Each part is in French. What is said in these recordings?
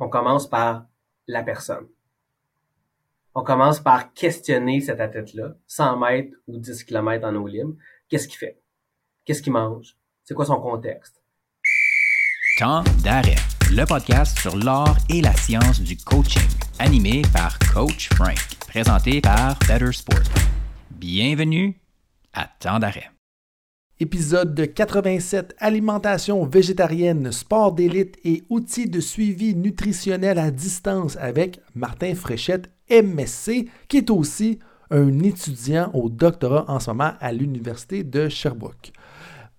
on commence par la personne. On commence par questionner cet athlète-là, 100 mètres ou 10 km en eau libre. Qu'est-ce qu'il fait? Qu'est-ce qu'il mange? C'est quoi son contexte? Temps d'arrêt, le podcast sur l'art et la science du coaching, animé par Coach Frank, présenté par Better Sport. Bienvenue à Temps d'arrêt. Épisode de 87 Alimentation végétarienne, sport d'élite et outils de suivi nutritionnel à distance avec Martin Fréchette, MSC, qui est aussi un étudiant au doctorat en ce moment à l'Université de Sherbrooke.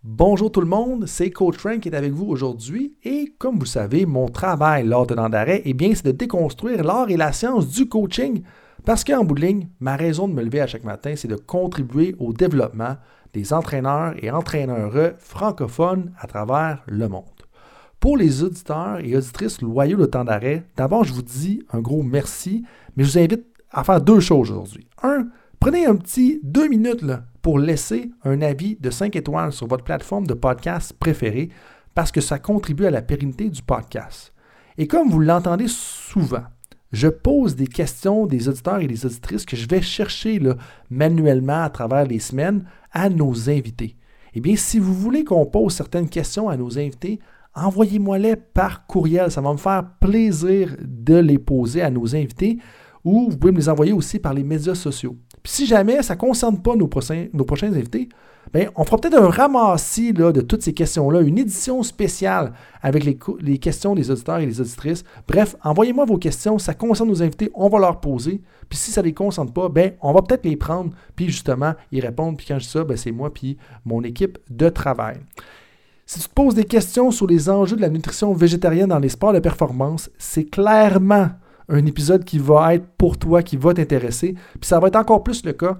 Bonjour tout le monde, c'est Coach Frank qui est avec vous aujourd'hui et comme vous savez, mon travail lors de d'arrêt, eh bien, c'est de déconstruire l'art et la science du coaching parce qu'en bout de ligne, ma raison de me lever à chaque matin, c'est de contribuer au développement des entraîneurs et entraîneurs francophones à travers le monde. Pour les auditeurs et auditrices loyaux de temps d'arrêt, d'abord, je vous dis un gros merci, mais je vous invite à faire deux choses aujourd'hui. Un, prenez un petit deux minutes pour laisser un avis de 5 étoiles sur votre plateforme de podcast préférée parce que ça contribue à la pérennité du podcast. Et comme vous l'entendez souvent, je pose des questions des auditeurs et des auditrices que je vais chercher manuellement à travers les semaines à nos invités. Eh bien, si vous voulez qu'on pose certaines questions à nos invités, envoyez-moi-les par courriel. Ça va me faire plaisir de les poser à nos invités ou vous pouvez me les envoyer aussi par les médias sociaux. Puis si jamais ça ne concerne pas nos prochains, nos prochains invités, bien, on fera peut-être un ramassis là, de toutes ces questions-là, une édition spéciale avec les, les, questions des auditeurs et des auditrices. Bref, envoyez-moi vos questions, ça concerne nos invités, on va leur poser. Puis si ça ne les concerne pas, ben, on va peut-être les prendre, puis justement y répondre. Puis quand je dis ça, ben, c'est moi puis mon équipe de travail. Si tu te poses des questions sur les enjeux de la nutrition végétarienne dans les sports de performance, c'est clairement un épisode qui va être pour toi, qui va t'intéresser. Puis ça va être encore plus le cas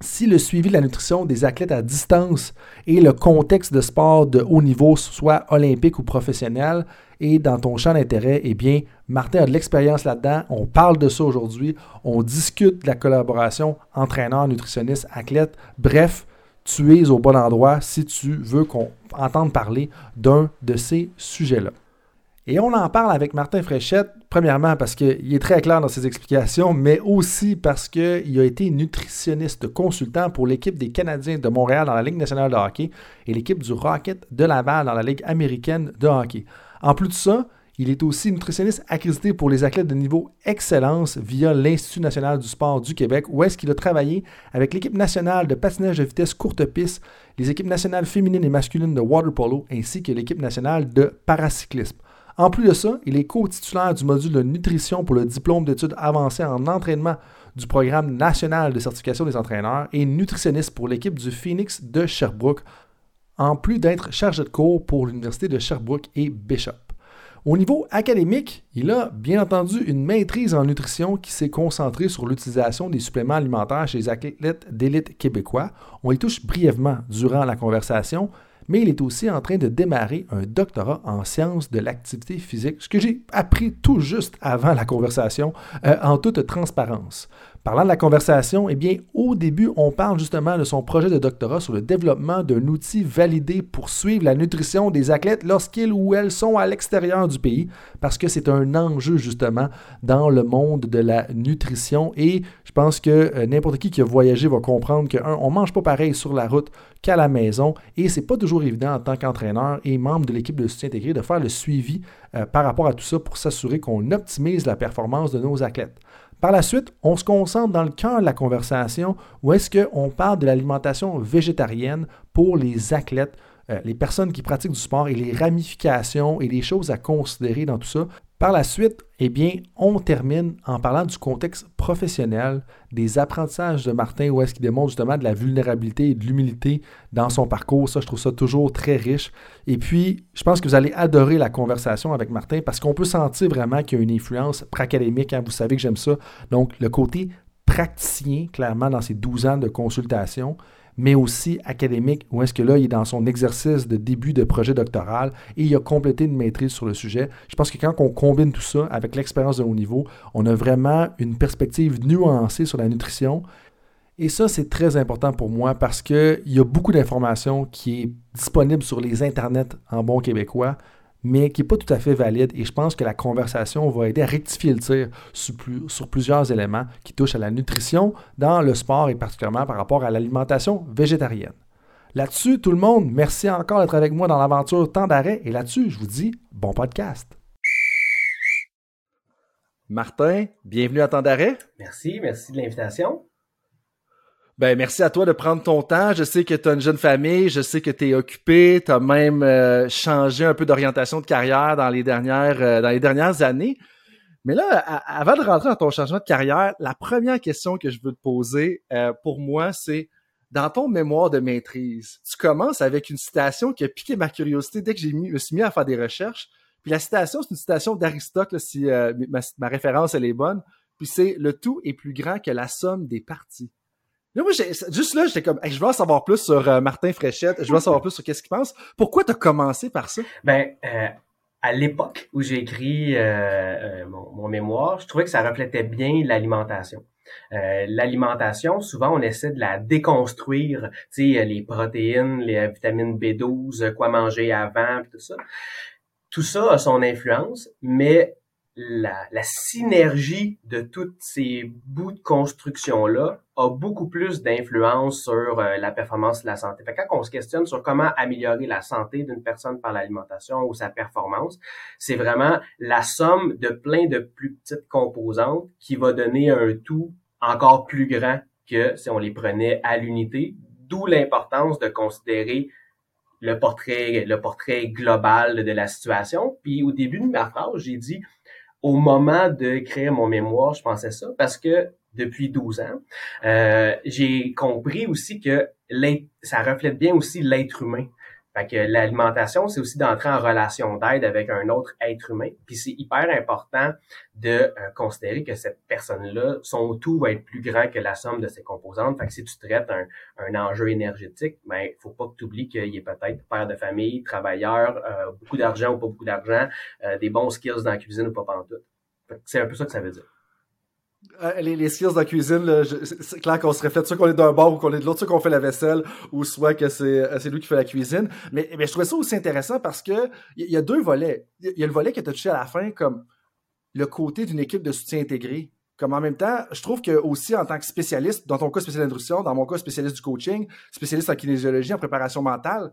si le suivi de la nutrition des athlètes à distance et le contexte de sport de haut niveau, soit olympique ou professionnel, et dans ton champ d'intérêt, eh bien, Martin a de l'expérience là-dedans. On parle de ça aujourd'hui. On discute de la collaboration entraîneur, nutritionniste, athlète. Bref, tu es au bon endroit si tu veux qu'on entende parler d'un de ces sujets-là. Et on en parle avec Martin Fréchette, premièrement parce qu'il est très clair dans ses explications, mais aussi parce qu'il a été nutritionniste consultant pour l'équipe des Canadiens de Montréal dans la Ligue nationale de hockey et l'équipe du Rocket de Laval dans la Ligue américaine de hockey. En plus de ça, il est aussi nutritionniste accrédité pour les athlètes de niveau excellence via l'Institut national du sport du Québec, où est-ce qu'il a travaillé avec l'équipe nationale de patinage de vitesse courte piste, les équipes nationales féminines et masculines de water polo, ainsi que l'équipe nationale de paracyclisme. En plus de ça, il est co-titulaire du module de nutrition pour le diplôme d'études avancées en entraînement du programme national de certification des entraîneurs et nutritionniste pour l'équipe du Phoenix de Sherbrooke, en plus d'être chargé de cours pour l'Université de Sherbrooke et Bishop. Au niveau académique, il a bien entendu une maîtrise en nutrition qui s'est concentrée sur l'utilisation des suppléments alimentaires chez les athlètes d'élite québécois. On y touche brièvement durant la conversation, mais il est aussi en train de démarrer un doctorat en sciences de l'activité physique, ce que j'ai appris tout juste avant la conversation, euh, en toute transparence. Parlant de la conversation, eh bien, au début, on parle justement de son projet de doctorat sur le développement d'un outil validé pour suivre la nutrition des athlètes lorsqu'ils ou elles sont à l'extérieur du pays, parce que c'est un enjeu justement dans le monde de la nutrition. Et je pense que euh, n'importe qui qui a voyagé va comprendre qu'on ne mange pas pareil sur la route qu'à la maison, et c'est pas toujours évident en tant qu'entraîneur et membre de l'équipe de soutien intégré de faire le suivi euh, par rapport à tout ça pour s'assurer qu'on optimise la performance de nos athlètes. Par la suite, on se concentre dans le cœur de la conversation où est-ce qu'on parle de l'alimentation végétarienne pour les athlètes, euh, les personnes qui pratiquent du sport et les ramifications et les choses à considérer dans tout ça par la suite, eh bien, on termine en parlant du contexte professionnel, des apprentissages de Martin, où est-ce qu'il démontre justement de la vulnérabilité et de l'humilité dans son parcours. Ça, je trouve ça toujours très riche. Et puis, je pense que vous allez adorer la conversation avec Martin parce qu'on peut sentir vraiment qu'il y a une influence académique. Hein. Vous savez que j'aime ça. Donc, le côté praticien, clairement, dans ses 12 ans de consultation, mais aussi académique, où est-ce que là, il est dans son exercice de début de projet doctoral et il a complété une maîtrise sur le sujet. Je pense que quand on combine tout ça avec l'expérience de haut niveau, on a vraiment une perspective nuancée sur la nutrition. Et ça, c'est très important pour moi parce qu'il y a beaucoup d'informations qui est disponible sur les internets en bon québécois, mais qui n'est pas tout à fait valide. Et je pense que la conversation va aider à rectifier le tir sur, sur plusieurs éléments qui touchent à la nutrition dans le sport et particulièrement par rapport à l'alimentation végétarienne. Là-dessus, tout le monde, merci encore d'être avec moi dans l'aventure Temps d'arrêt. Et là-dessus, je vous dis bon podcast. Martin, bienvenue à Temps d'arrêt. Merci, merci de l'invitation. Ben, merci à toi de prendre ton temps. Je sais que tu as une jeune famille, je sais que tu es occupé, tu as même euh, changé un peu d'orientation de carrière dans les dernières euh, dans les dernières années. Mais là, avant de rentrer dans ton changement de carrière, la première question que je veux te poser euh, pour moi, c'est dans ton mémoire de maîtrise, tu commences avec une citation qui a piqué ma curiosité dès que j'ai me suis mis à faire des recherches. Puis la citation, c'est une citation d'Aristote, si ma, ma, référence elle est bonne. Puis c'est le tout est plus grand que la somme des parties moi, juste là, j'étais comme, je veux en savoir plus sur euh, Martin Fréchette, je veux en savoir plus sur qu'est-ce qu'il pense. Pourquoi tu as commencé par ça? Ben, euh, à l'époque où j'ai écrit euh, mon, mémoire, je trouvais que ça reflétait bien l'alimentation. l'alimentation, souvent, on essaie de la déconstruire, tu sais, les protéines, les vitamines B12, quoi manger avant, tout ça. Tout ça a son influence, mais la, la, synergie de tous ces bouts de construction-là a beaucoup plus d'influence sur euh, la performance de la santé. Fait quand on se questionne sur comment améliorer la santé d'une personne par l'alimentation ou sa performance, c'est vraiment la somme de plein de plus petites composantes qui va donner un tout encore plus grand que si on les prenait à l'unité, d'où l'importance de considérer le portrait, le portrait global de la situation. Puis au début de ma phrase, j'ai dit au moment de créer mon mémoire, je pensais ça parce que depuis 12 ans, euh, j'ai compris aussi que ça reflète bien aussi l'être humain. Fait que l'alimentation, c'est aussi d'entrer en relation d'aide avec un autre être humain. Puis c'est hyper important de euh, considérer que cette personne-là, son tout va être plus grand que la somme de ses composantes. Fait que si tu traites un, un enjeu énergétique, ben faut pas que tu oublies qu'il est peut-être père de famille, travailleur, euh, beaucoup d'argent ou pas beaucoup d'argent, euh, des bons skills dans la cuisine ou pas pantoute. C'est un peu ça que ça veut dire. Euh, les, les, skills de la cuisine, c'est clair qu'on se reflète soit qu'on est d'un bord ou qu'on est de l'autre, soit qu'on fait la vaisselle ou soit que c'est euh, lui qui fait la cuisine. Mais, je trouvais ça aussi intéressant parce que il y, a deux volets. Il y a le volet qui est touché à la fin comme le côté d'une équipe de soutien intégré. Comme en même temps, je trouve que aussi en tant que spécialiste, dans ton cas spécialiste nutrition, dans mon cas spécialiste du coaching, spécialiste en kinésiologie, en préparation mentale,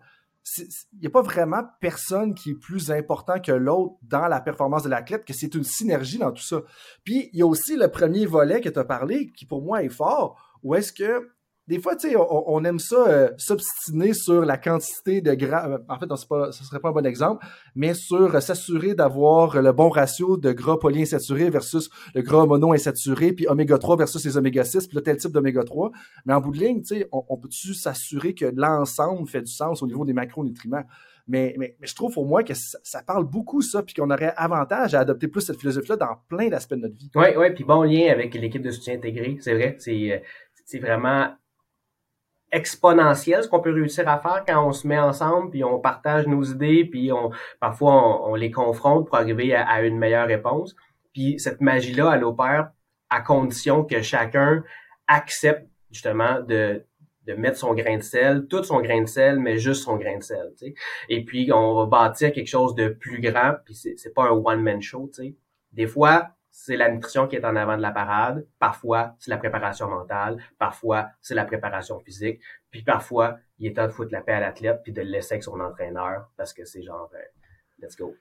il n'y a pas vraiment personne qui est plus important que l'autre dans la performance de l'athlète, que c'est une synergie dans tout ça. Puis, il y a aussi le premier volet que tu as parlé, qui pour moi est fort, où est-ce que des fois, tu sais, on, aime ça euh, s'obstiner sur la quantité de gras. Euh, en fait, ce ne serait pas un bon exemple, mais sur euh, s'assurer d'avoir le bon ratio de gras polyinsaturés versus le gras monoinsaturé, puis oméga 3 versus les oméga 6, puis le tel type d'oméga 3. Mais en bout de ligne, tu sais, on, peut-tu s'assurer que l'ensemble fait du sens au niveau des macronutriments? Mais, mais, mais je trouve au moins que ça, parle beaucoup, ça, puis qu'on aurait avantage à adopter plus cette philosophie-là dans plein d'aspects de notre vie. Oui, oui, puis bon lien avec l'équipe de soutien intégré, c'est vrai. C'est vraiment exponentielle, ce qu'on peut réussir à faire quand on se met ensemble, puis on partage nos idées, puis on parfois on, les confronte pour arriver à, une meilleure réponse. Puis cette magie-là, elle opère à condition que chacun accepte justement de, de mettre son grain de sel, tout son grain de sel, mais juste son grain de sel. sais. Et puis on va bâtir quelque chose de plus grand, puis c'est pas un one-man show. sais. Des fois, c'est la nutrition qui est en avant de la parade. Parfois, c'est la préparation mentale. Parfois, c'est la préparation physique. Puis parfois, il est temps de foutre la paix à l'athlète puis de le laisser avec son entraîneur parce que c'est genre, euh, let's go.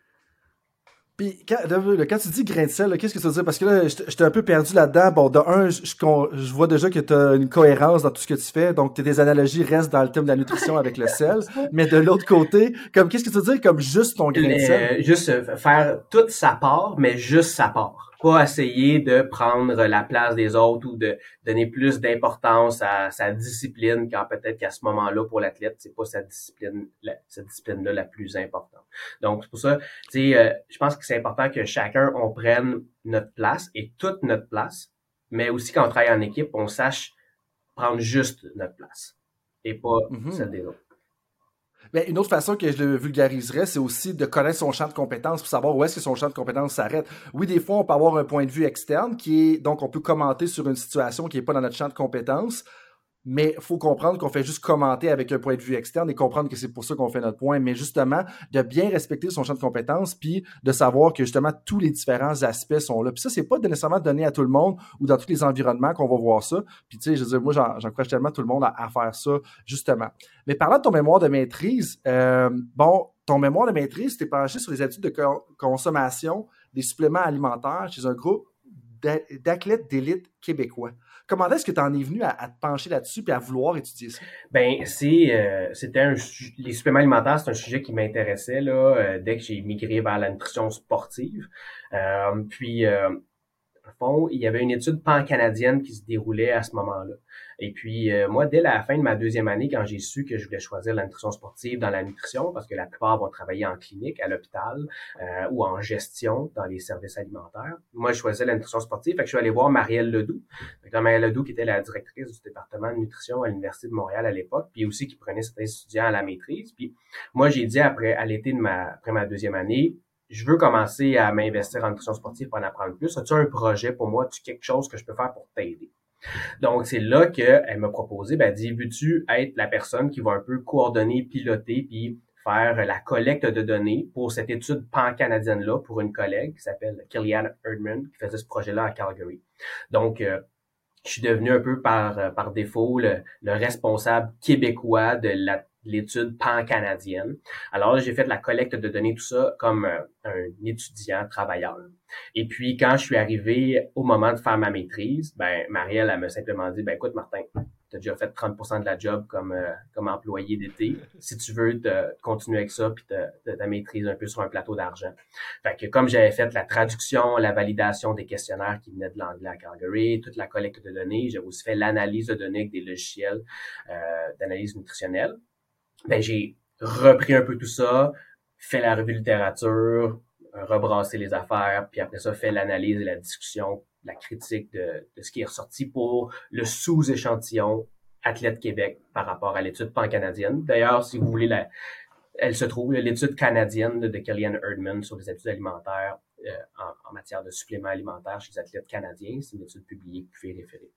Puis quand, quand, tu dis grain de sel, qu'est-ce que ça veut dire? Parce que là, j'étais un peu perdu là-dedans. Bon, de un, je, je, vois déjà que tu as une cohérence dans tout ce que tu fais. Donc, tes analogies restent dans le thème de la nutrition avec le sel. Mais de l'autre côté, comme qu'est-ce que tu veux dire comme juste ton grain de sel? Euh, juste euh, faire toute sa part, mais juste sa part pas essayer de prendre la place des autres ou de donner plus d'importance à sa discipline quand peut-être qu'à ce moment-là pour l'athlète c'est pas sa discipline cette discipline là la plus importante donc c'est pour ça tu sais euh, je pense que c'est important que chacun on prenne notre place et toute notre place mais aussi quand on travaille en équipe on sache prendre juste notre place et pas mm-hmm. celle des autres mais une autre façon que je le vulgariserais, c'est aussi de connaître son champ de compétences pour savoir où est-ce que son champ de compétences s'arrête. Oui, des fois, on peut avoir un point de vue externe qui est, donc, on peut commenter sur une situation qui n'est pas dans notre champ de compétences. Mais faut comprendre qu'on fait juste commenter avec un point de vue externe et comprendre que c'est pour ça qu'on fait notre point, mais justement de bien respecter son champ de compétences, puis de savoir que justement tous les différents aspects sont là. Puis ça, c'est pas nécessairement donné à tout le monde ou dans tous les environnements qu'on va voir ça. Puis tu sais, je veux dire, moi, j'encourage tellement tout le monde à, faire ça, justement. Mais parlant de ton mémoire de maîtrise, euh, bon, ton mémoire de maîtrise, t'es penché sur les études de consommation des suppléments alimentaires chez un groupe d'athlètes d'élite québécois. Comment est-ce que tu en es venu à, te pencher là-dessus et à vouloir étudier ça? Ben, c'est, euh, c'était un, les suppléments alimentaires, c'est un sujet qui m'intéressait là euh, dès que j'ai migré vers la nutrition sportive. Euh, puis, il y avait une étude pan-canadienne qui se déroulait à ce moment-là. Et puis, euh, moi, dès la fin de ma deuxième année, quand j'ai su que je voulais choisir la nutrition sportive dans la nutrition, parce que la plupart vont travailler en clinique, à l'hôpital euh, ou en gestion dans les services alimentaires, moi, je choisissais la nutrition sportive. Fait que je suis allé voir Marielle Ledoux. Fait Marielle Ledoux, qui était la directrice du département de nutrition à l'Université de Montréal à l'époque, puis aussi qui prenait certains étudiants à la maîtrise. Puis moi, j'ai dit après, à l'été de ma, après ma deuxième année, je veux commencer à m'investir en nutrition sportive pour en apprendre plus. As-tu un projet pour moi? As-tu quelque chose que je peux faire pour t'aider? Donc, c'est là qu'elle m'a proposé, ben, dit, veux-tu être la personne qui va un peu coordonner, piloter, puis faire la collecte de données pour cette étude pan-canadienne-là pour une collègue qui s'appelle Killian Erdman, qui faisait ce projet-là à Calgary. Donc, euh, je suis devenu un peu par, par défaut le, le responsable québécois de la l'étude pan-canadienne. Alors j'ai fait de la collecte de données, tout ça, comme euh, un étudiant travailleur. Et puis, quand je suis arrivé au moment de faire ma maîtrise, ben, Marielle, elle m'a simplement dit, ben, écoute, Martin, tu as déjà fait 30 de la job comme, euh, comme employé d'été. Si tu veux te, continuer avec ça, puis te, ta maîtrise un peu sur un plateau d'argent. Fait que comme j'avais fait la traduction, la validation des questionnaires qui venaient de l'anglais à Calgary, toute la collecte de données, j'ai aussi fait l'analyse de données avec des logiciels euh, d'analyse nutritionnelle ben, j'ai repris un peu tout ça, fait la revue de littérature, rebrassé les affaires, puis après ça, fait l'analyse et la discussion, la critique de, ce qui est ressorti pour le sous-échantillon Athlète Québec par rapport à l'étude pan-canadienne. D'ailleurs, si vous voulez, la, elle se trouve, l'étude canadienne de Kellyanne Erdman sur les études alimentaires euh, en, en, matière de suppléments alimentaires chez les athlètes canadiens. C'est une étude publiée que vous pouvez référer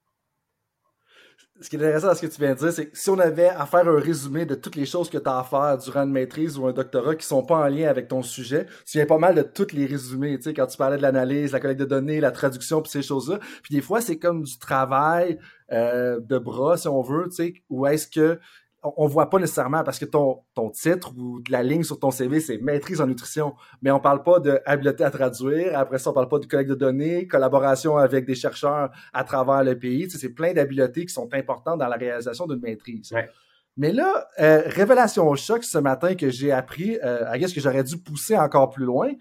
ce qui est intéressant dans ce que tu viens de dire, c'est que si on avait à faire un résumé de toutes les choses que tu as à faire durant une maîtrise ou un doctorat qui sont pas en lien avec ton sujet, tu viens pas mal de toutes les résumés, tu sais, quand tu parlais de l'analyse, la collecte de données, la traduction, puis ces choses-là. Puis des fois, c'est comme du travail euh, de bras, si on veut, tu sais, ou est-ce que on voit pas nécessairement parce que ton, ton titre ou la ligne sur ton CV, c'est maîtrise en nutrition, mais on parle pas de habileté à traduire. Après ça, on parle pas de collecte de données, collaboration avec des chercheurs à travers le pays. Tu c'est plein d'habiletés qui sont importantes dans la réalisation d'une maîtrise. Mais là, euh, révélation au choc ce matin que j'ai appris, euh, à ce que j'aurais dû pousser encore plus loin,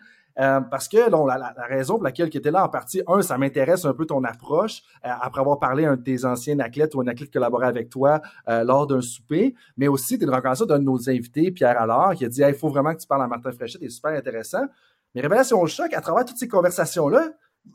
euh, parce que la, la, raison pour laquelle tu étais là en partie, un, ça m'intéresse un peu ton approche, euh, après avoir parlé à un de tes anciens athlètes ou un athlète collaboré avec toi euh, lors d'un souper, mais aussi tu es une rencontre d'un de nos invités, Pierre Allard, qui a dit il faut vraiment que tu parles à Martin Fréchette, c'est super intéressant. Mais révélation au choc, à travers toutes ces conversations-là,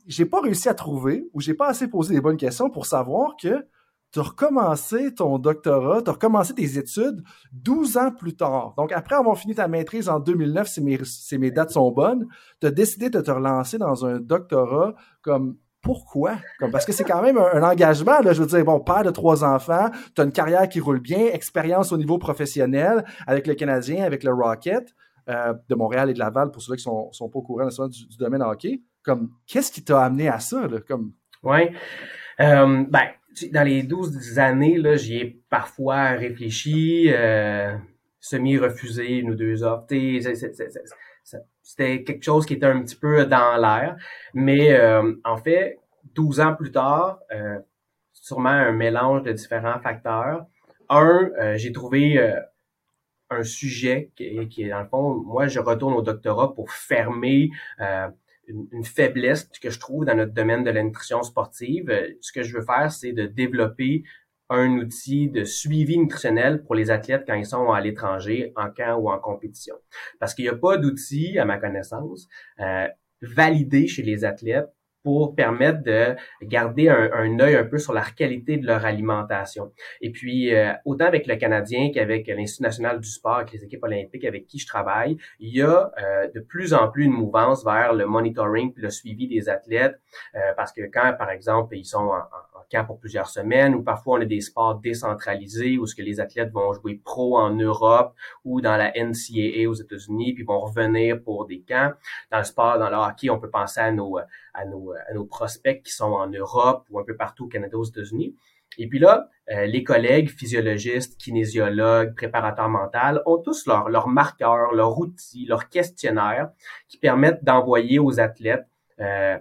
j'ai pas réussi à trouver ou j'ai pas assez posé les bonnes questions pour savoir que tu as recommencé ton doctorat, tu as recommencé tes études 12 ans plus tard. Donc, après avoir fini ta maîtrise en 2009, si mes, si mes dates sont bonnes, tu as décidé de te relancer dans un doctorat comme pourquoi? Comme, parce que c'est quand même un, engagement, je veux dire, bon, père de trois enfants, tu as une carrière qui roule bien, expérience au niveau professionnel avec le Canadien, avec le Rocket euh, de Montréal et de Laval, pour ceux qui sont, sont pas au courant du, du domaine hockey. Comme, qu'est-ce qui t'a amené à ça? Comme... Oui. Euh, ben, dans les 12 années, là, j'y ai parfois réfléchi, euh, semi-refusé une ou deux offres. C'était quelque chose qui était un petit peu dans l'air. Mais euh, en fait, 12 ans plus tard, euh, sûrement un mélange de différents facteurs. Un, euh, j'ai trouvé euh, un sujet qui, qui, est, dans le fond, moi, je retourne au doctorat pour fermer une, faiblesse que je trouve dans notre domaine de la nutrition sportive. Euh, ce que je veux faire, c'est de développer un outil de suivi nutritionnel pour les athlètes quand ils sont à l'étranger, en camp ou en compétition. Parce qu'il n'y a pas d'outil, à ma connaissance, euh, validé chez les athlètes pour permettre de garder un, un, œil un peu sur la qualité de leur alimentation. Et puis, euh, autant avec le Canadien qu'avec l'Institut national du sport, avec les équipes olympiques avec qui je travaille, il y a euh, de plus en plus une mouvance vers le monitoring, le suivi des athlètes, euh, parce que quand, par exemple, ils sont en, camp pour plusieurs semaines, ou parfois on a des sports décentralisés où ce que les athlètes vont jouer pro en Europe ou dans la NCAA aux États-Unis, puis vont revenir pour des camps. Dans le sport, dans le hockey, on peut penser à nos à nos, à nos prospects qui sont en Europe ou un peu partout au Canada, aux États-Unis. Et puis là, euh, les collègues physiologistes, kinésiologues, préparateurs mentaux ont tous leurs leur marqueurs, leurs outils, leurs questionnaires qui permettent d'envoyer aux athlètes euh,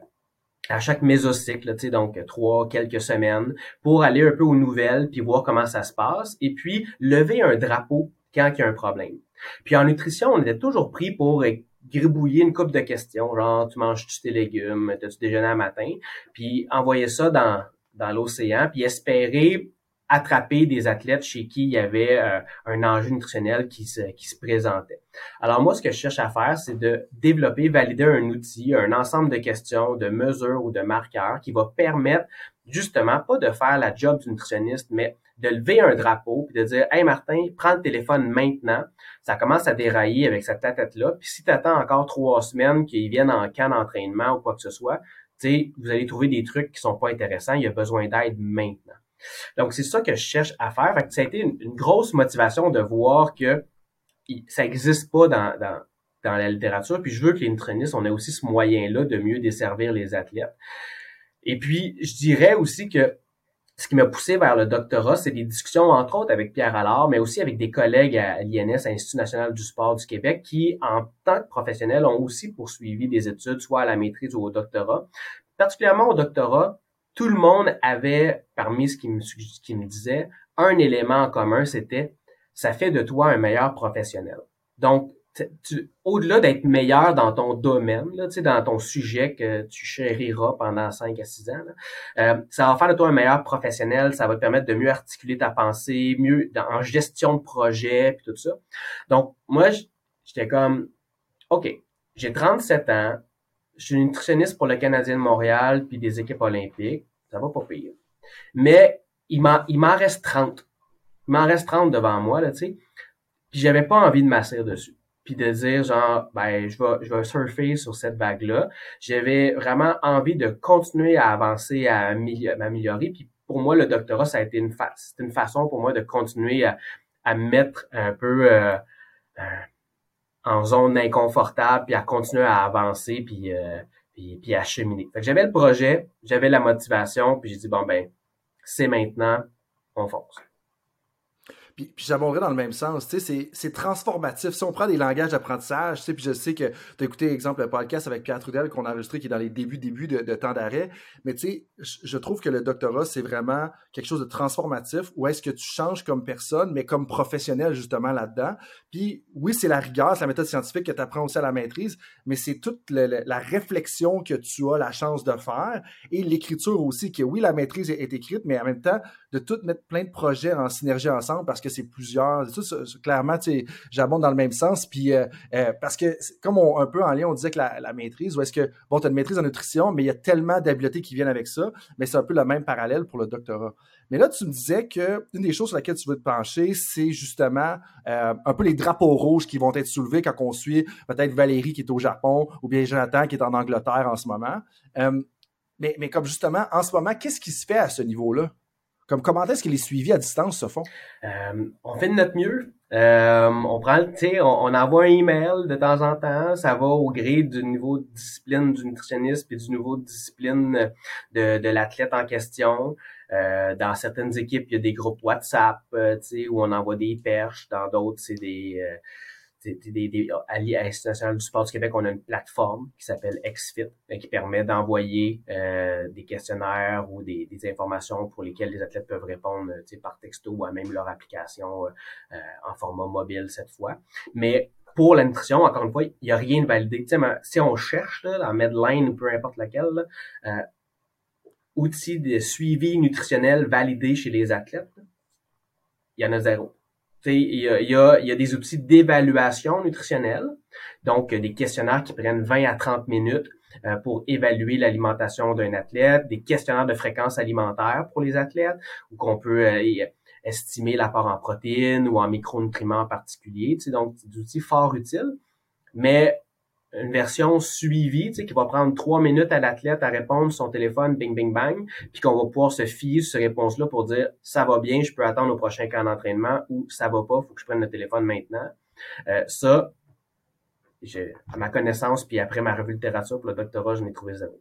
à chaque mésocycle, tu sais, donc trois, quelques semaines, pour aller un peu aux nouvelles, puis voir comment ça se passe, et puis lever un drapeau quand il y a un problème. Puis en nutrition, on était toujours pris pour gribouiller une coupe de questions, genre tu manges-tu tes légumes, t'as-tu déjeuné à matin, puis envoyer ça dans, dans l'océan, puis espérer attraper des athlètes chez qui il y avait euh, un enjeu nutritionnel qui se, qui se présentait. Alors moi, ce que je cherche à faire, c'est de développer, valider un outil, un ensemble de questions, de mesures ou de marqueurs qui va permettre justement pas de faire la job du nutritionniste, mais de lever un drapeau puis de dire Hey Martin, prends le téléphone maintenant. Ça commence à dérailler avec cette tête-là. Puis si tu attends encore trois semaines qu'ils viennent en camp d'entraînement ou quoi que ce soit, vous allez trouver des trucs qui sont pas intéressants. Il y a besoin d'aide maintenant. Donc, c'est ça que je cherche à faire. Fait ça a été une, grosse motivation de voir que ça n'existe pas dans, dans, la littérature. Puis je veux que les nutritionnistes, on ait aussi ce moyen-là de mieux desservir les athlètes. Et puis, je dirais aussi que ce qui m'a poussé vers le doctorat, c'est des discussions, entre autres, avec Pierre Allard, mais aussi avec des collègues à l'INS, à l'Institut national du sport du Québec, qui, en tant que professionnels, ont aussi poursuivi des études, soit à la maîtrise ou au doctorat. Particulièrement au doctorat, tout le monde avait, parmi ce qui me, me disait, un élément en commun, c'était ça fait de toi un meilleur professionnel. Donc, au-delà d'être meilleur dans ton domaine, là, dans ton sujet que tu chériras pendant 5 à 6 ans, euh, ça va faire de toi un meilleur professionnel, ça va te permettre de mieux articuler ta pensée, mieux en gestion de projet, puis tout ça. Donc, moi, j'étais comme, OK, j'ai 37 ans, je suis nutritionniste pour le Canadien de Montréal puis des équipes olympiques, ça va pas pire. Mais il m'en, il m'en reste 30. Il m'en reste 30 devant moi, là, tu sais. Puis j'avais pas envie de m'asseoir dessus puis de dire genre ben je vais je vais surfer sur cette vague là. J'avais vraiment envie de continuer à avancer à m'améliorer puis pour moi le doctorat ça a été une c'est une façon pour moi de continuer à, à mettre un peu euh, euh, en zone inconfortable puis à continuer à avancer puis euh, puis, à cheminer. J'avais le projet, j'avais la motivation puis j'ai dit bon ben c'est maintenant, on fonce. Puis, puis j'abonderais dans le même sens. Tu sais, c'est transformatif. Si on prend des langages d'apprentissage, tu sais, puis je sais que tu as écouté, exemple, le podcast avec Pierre Trudel qu'on a enregistré qui est dans les débuts, débuts de, temps d'arrêt. Mais tu sais, je trouve que le doctorat, c'est vraiment quelque chose de transformatif où est-ce que tu changes comme personne, mais comme professionnel, justement, là-dedans. Puis oui, c'est la rigueur, c'est la méthode scientifique que tu apprends aussi à la maîtrise, mais c'est toute la réflexion que tu as la chance de faire et l'écriture aussi, que oui, la maîtrise est écrite, mais en même temps, de tout mettre plein de projets en synergie ensemble parce que c'est plusieurs. clairement, tu j'abonde dans le même sens. Puis euh, euh, parce que comme on, un peu en lien, on disait que la, maîtrise, ou est-ce que bon, tu as une maîtrise en nutrition, mais il y a tellement d'habiletés qui viennent avec ça, mais c'est un peu le même parallèle pour le doctorat. Mais là, tu me disais que une des choses sur lesquelles tu veux te pencher, c'est justement euh, un peu les drapeaux rouges qui vont être soulevés quand on suit peut-être Valérie qui est au Japon ou bien Jonathan qui est en Angleterre en ce moment. mais, mais comme justement, en ce moment, qu'est-ce qui se fait à ce niveau-là? Comme comment est-ce que les suivis à distance se font? Euh, on fait de notre mieux. Euh, on prend on, on envoie un email de temps en temps. Ça va au gré du niveau de discipline du nutritionniste et du niveau de discipline de, l'athlète en question. Euh, dans certaines équipes, il y a des groupes WhatsApp, euh, où on envoie des perches. Dans d'autres, c'est des euh, des, des, à l'Institut national du sport du Québec, on a une plateforme qui s'appelle XFIT, euh, qui permet d'envoyer euh, des questionnaires ou des, des, informations pour lesquelles les athlètes peuvent répondre par texto ou à même leur application euh, en format mobile cette fois. Mais pour la nutrition, encore une fois, il n'y a rien de validé. si on cherche là, Medline ou peu importe laquelle, euh, outils de suivi nutritionnel validés chez les athlètes, il y en a zéro. Il y a, des outils d'évaluation nutritionnelle, donc des questionnaires qui prennent 20 à 30 minutes euh, pour évaluer l'alimentation d'un athlète, des questionnaires de fréquence alimentaire pour les athlètes, où qu'on peut euh, estimer l'apport en protéines ou en micronutriments en particulier. Donc, des outils fort utiles. Mais une version suivie, tu sais, qui va prendre trois minutes à l'athlète à répondre son téléphone, bing, bing, bang, puis qu'on va pouvoir se fier sur ces réponses-là pour dire ça va bien, je peux attendre au prochain camp d'entraînement ou ça va pas, faut que je prenne le téléphone maintenant. Euh, ça, à ma connaissance, puis après ma revue de littérature pour le doctorat, je n'ai trouvé zéro.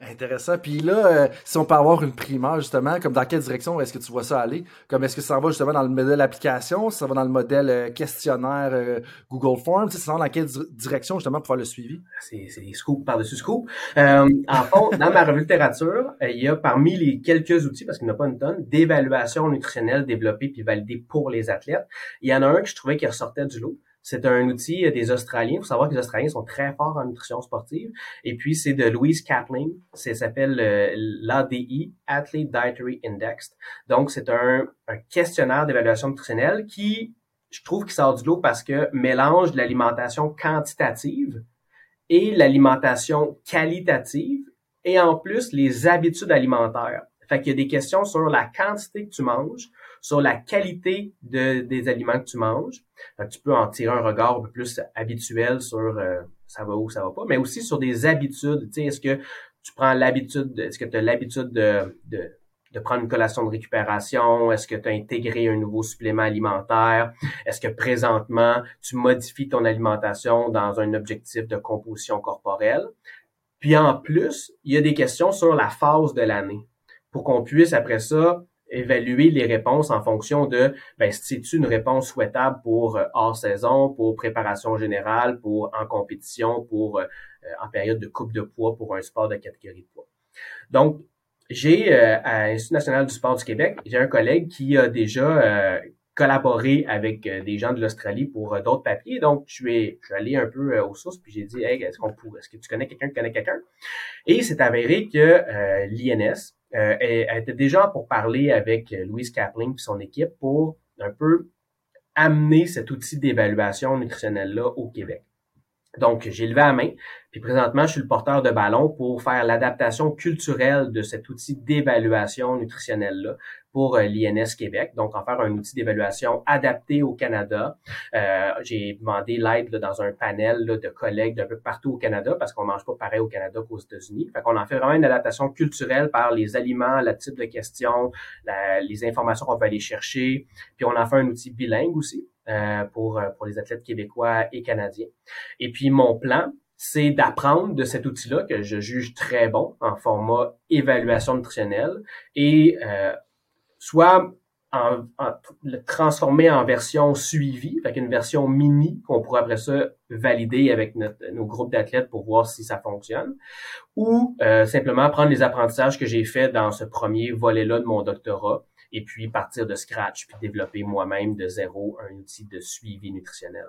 Intéressant. Puis là, euh, si on peut avoir une primaire, justement, comme dans quelle direction est-ce que tu vois ça aller? Comme est-ce que ça va justement dans le modèle application, ça va dans le modèle euh, questionnaire euh, Google Forms, ça va dans quelle direction justement pour faire le suivi? C'est, scoops par-dessus scoops. en fond, dans ma revue littérature, il y a parmi les quelques outils, parce qu'il n'y en a pas une tonne, d'évaluation nutritionnelle développés puis validés pour les athlètes. Il y en a un que je trouvais qui ressortait du lot. C'est un outil des Australiens. Il faut savoir que les Australiens sont très forts en nutrition sportive. Et puis, c'est de Louise Catling. Ça s'appelle euh, l'ADI, Athlete Dietary Index. Donc, c'est un, questionnaire d'évaluation nutritionnelle qui, je trouve, qui sort du lot parce que mélange l'alimentation quantitative et l'alimentation qualitative et en plus les habitudes alimentaires. Fait qu'il y a des questions sur la quantité que tu manges, sur la qualité de, des aliments que tu manges. tu peux en tirer un regard un peu plus habituel sur euh, ça va ou ça va pas, mais aussi sur des habitudes. Tu sais, est-ce que tu prends l'habitude, est-ce que tu as l'habitude de, de, de, prendre une collation de récupération? Est-ce que tu as intégré un nouveau supplément alimentaire? Est-ce que présentement, tu modifies ton alimentation dans un objectif de composition corporelle? Puis en plus, il y a des questions sur la phase de l'année pour qu'on puisse après ça évaluer les réponses en fonction de ben, c'est une réponse souhaitable pour euh, hors saison, pour préparation générale, pour en compétition, pour euh, en période de coupe de poids pour un sport de catégorie de poids. Donc, j'ai euh, à l'Institut national du sport du Québec, j'ai un collègue qui a déjà collaboré avec des gens de l'Australie pour d'autres papiers. Donc, je suis, je suis allé un peu aux sources, puis j'ai dit, hey, est-ce qu'on pourrait, est-ce que tu connais quelqu'un qui connaît quelqu'un? Et c'est avéré que l'INS, euh, elle, était déjà pour parler avec euh, Louise Kapling et son équipe pour un peu amener cet outil d'évaluation nutritionnelle-là au Québec. Donc, j'ai levé la main, puis présentement, je suis le porteur de ballon pour faire l'adaptation culturelle de cet outil d'évaluation nutritionnelle-là pour euh, l'INS Québec, donc en faire un outil d'évaluation adapté au Canada. Euh, j'ai demandé l'aide dans un panel de collègues d'un peu partout au Canada parce qu'on mange pas pareil au Canada qu'aux États-Unis. Fait qu'on en fait vraiment une adaptation culturelle par les aliments, le type de questions, les informations qu'on peut aller chercher. Puis on en fait un outil bilingue aussi pour, pour les athlètes québécois et canadiens. Et puis mon plan, c'est d'apprendre de cet outil-là que je juge très bon en format évaluation nutritionnelle et euh, soit en, le transformer en version suivie, avec une version mini qu'on pourrait après ça valider avec notre, nos groupes d'athlètes pour voir si ça fonctionne, ou euh, simplement prendre les apprentissages que j'ai faits dans ce premier volet-là de mon doctorat et puis partir de scratch puis développer moi-même de zéro un outil de suivi nutritionnel.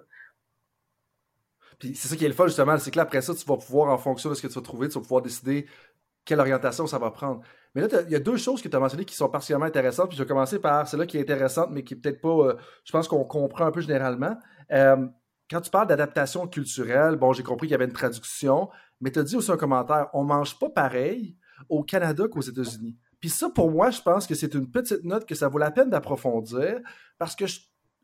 Puis c'est ça qui est le fun justement, c'est que là après ça, tu vas pouvoir, en fonction de ce que tu vas trouver, tu vas pouvoir décider quelle orientation ça va prendre. Mais là, il y a deux choses que tu as mentionnées qui sont particulièrement intéressantes. Puis je vais commencer par celle-là qui est intéressante, mais qui peut-être pas. Euh, je pense qu'on comprend un peu généralement. Euh, quand tu parles d'adaptation culturelle, bon, j'ai compris qu'il y avait une traduction, mais tu as dit aussi un commentaire on mange pas pareil au Canada qu'aux États-Unis. Puis ça, pour moi, je pense que c'est une petite note que ça vaut la peine d'approfondir parce que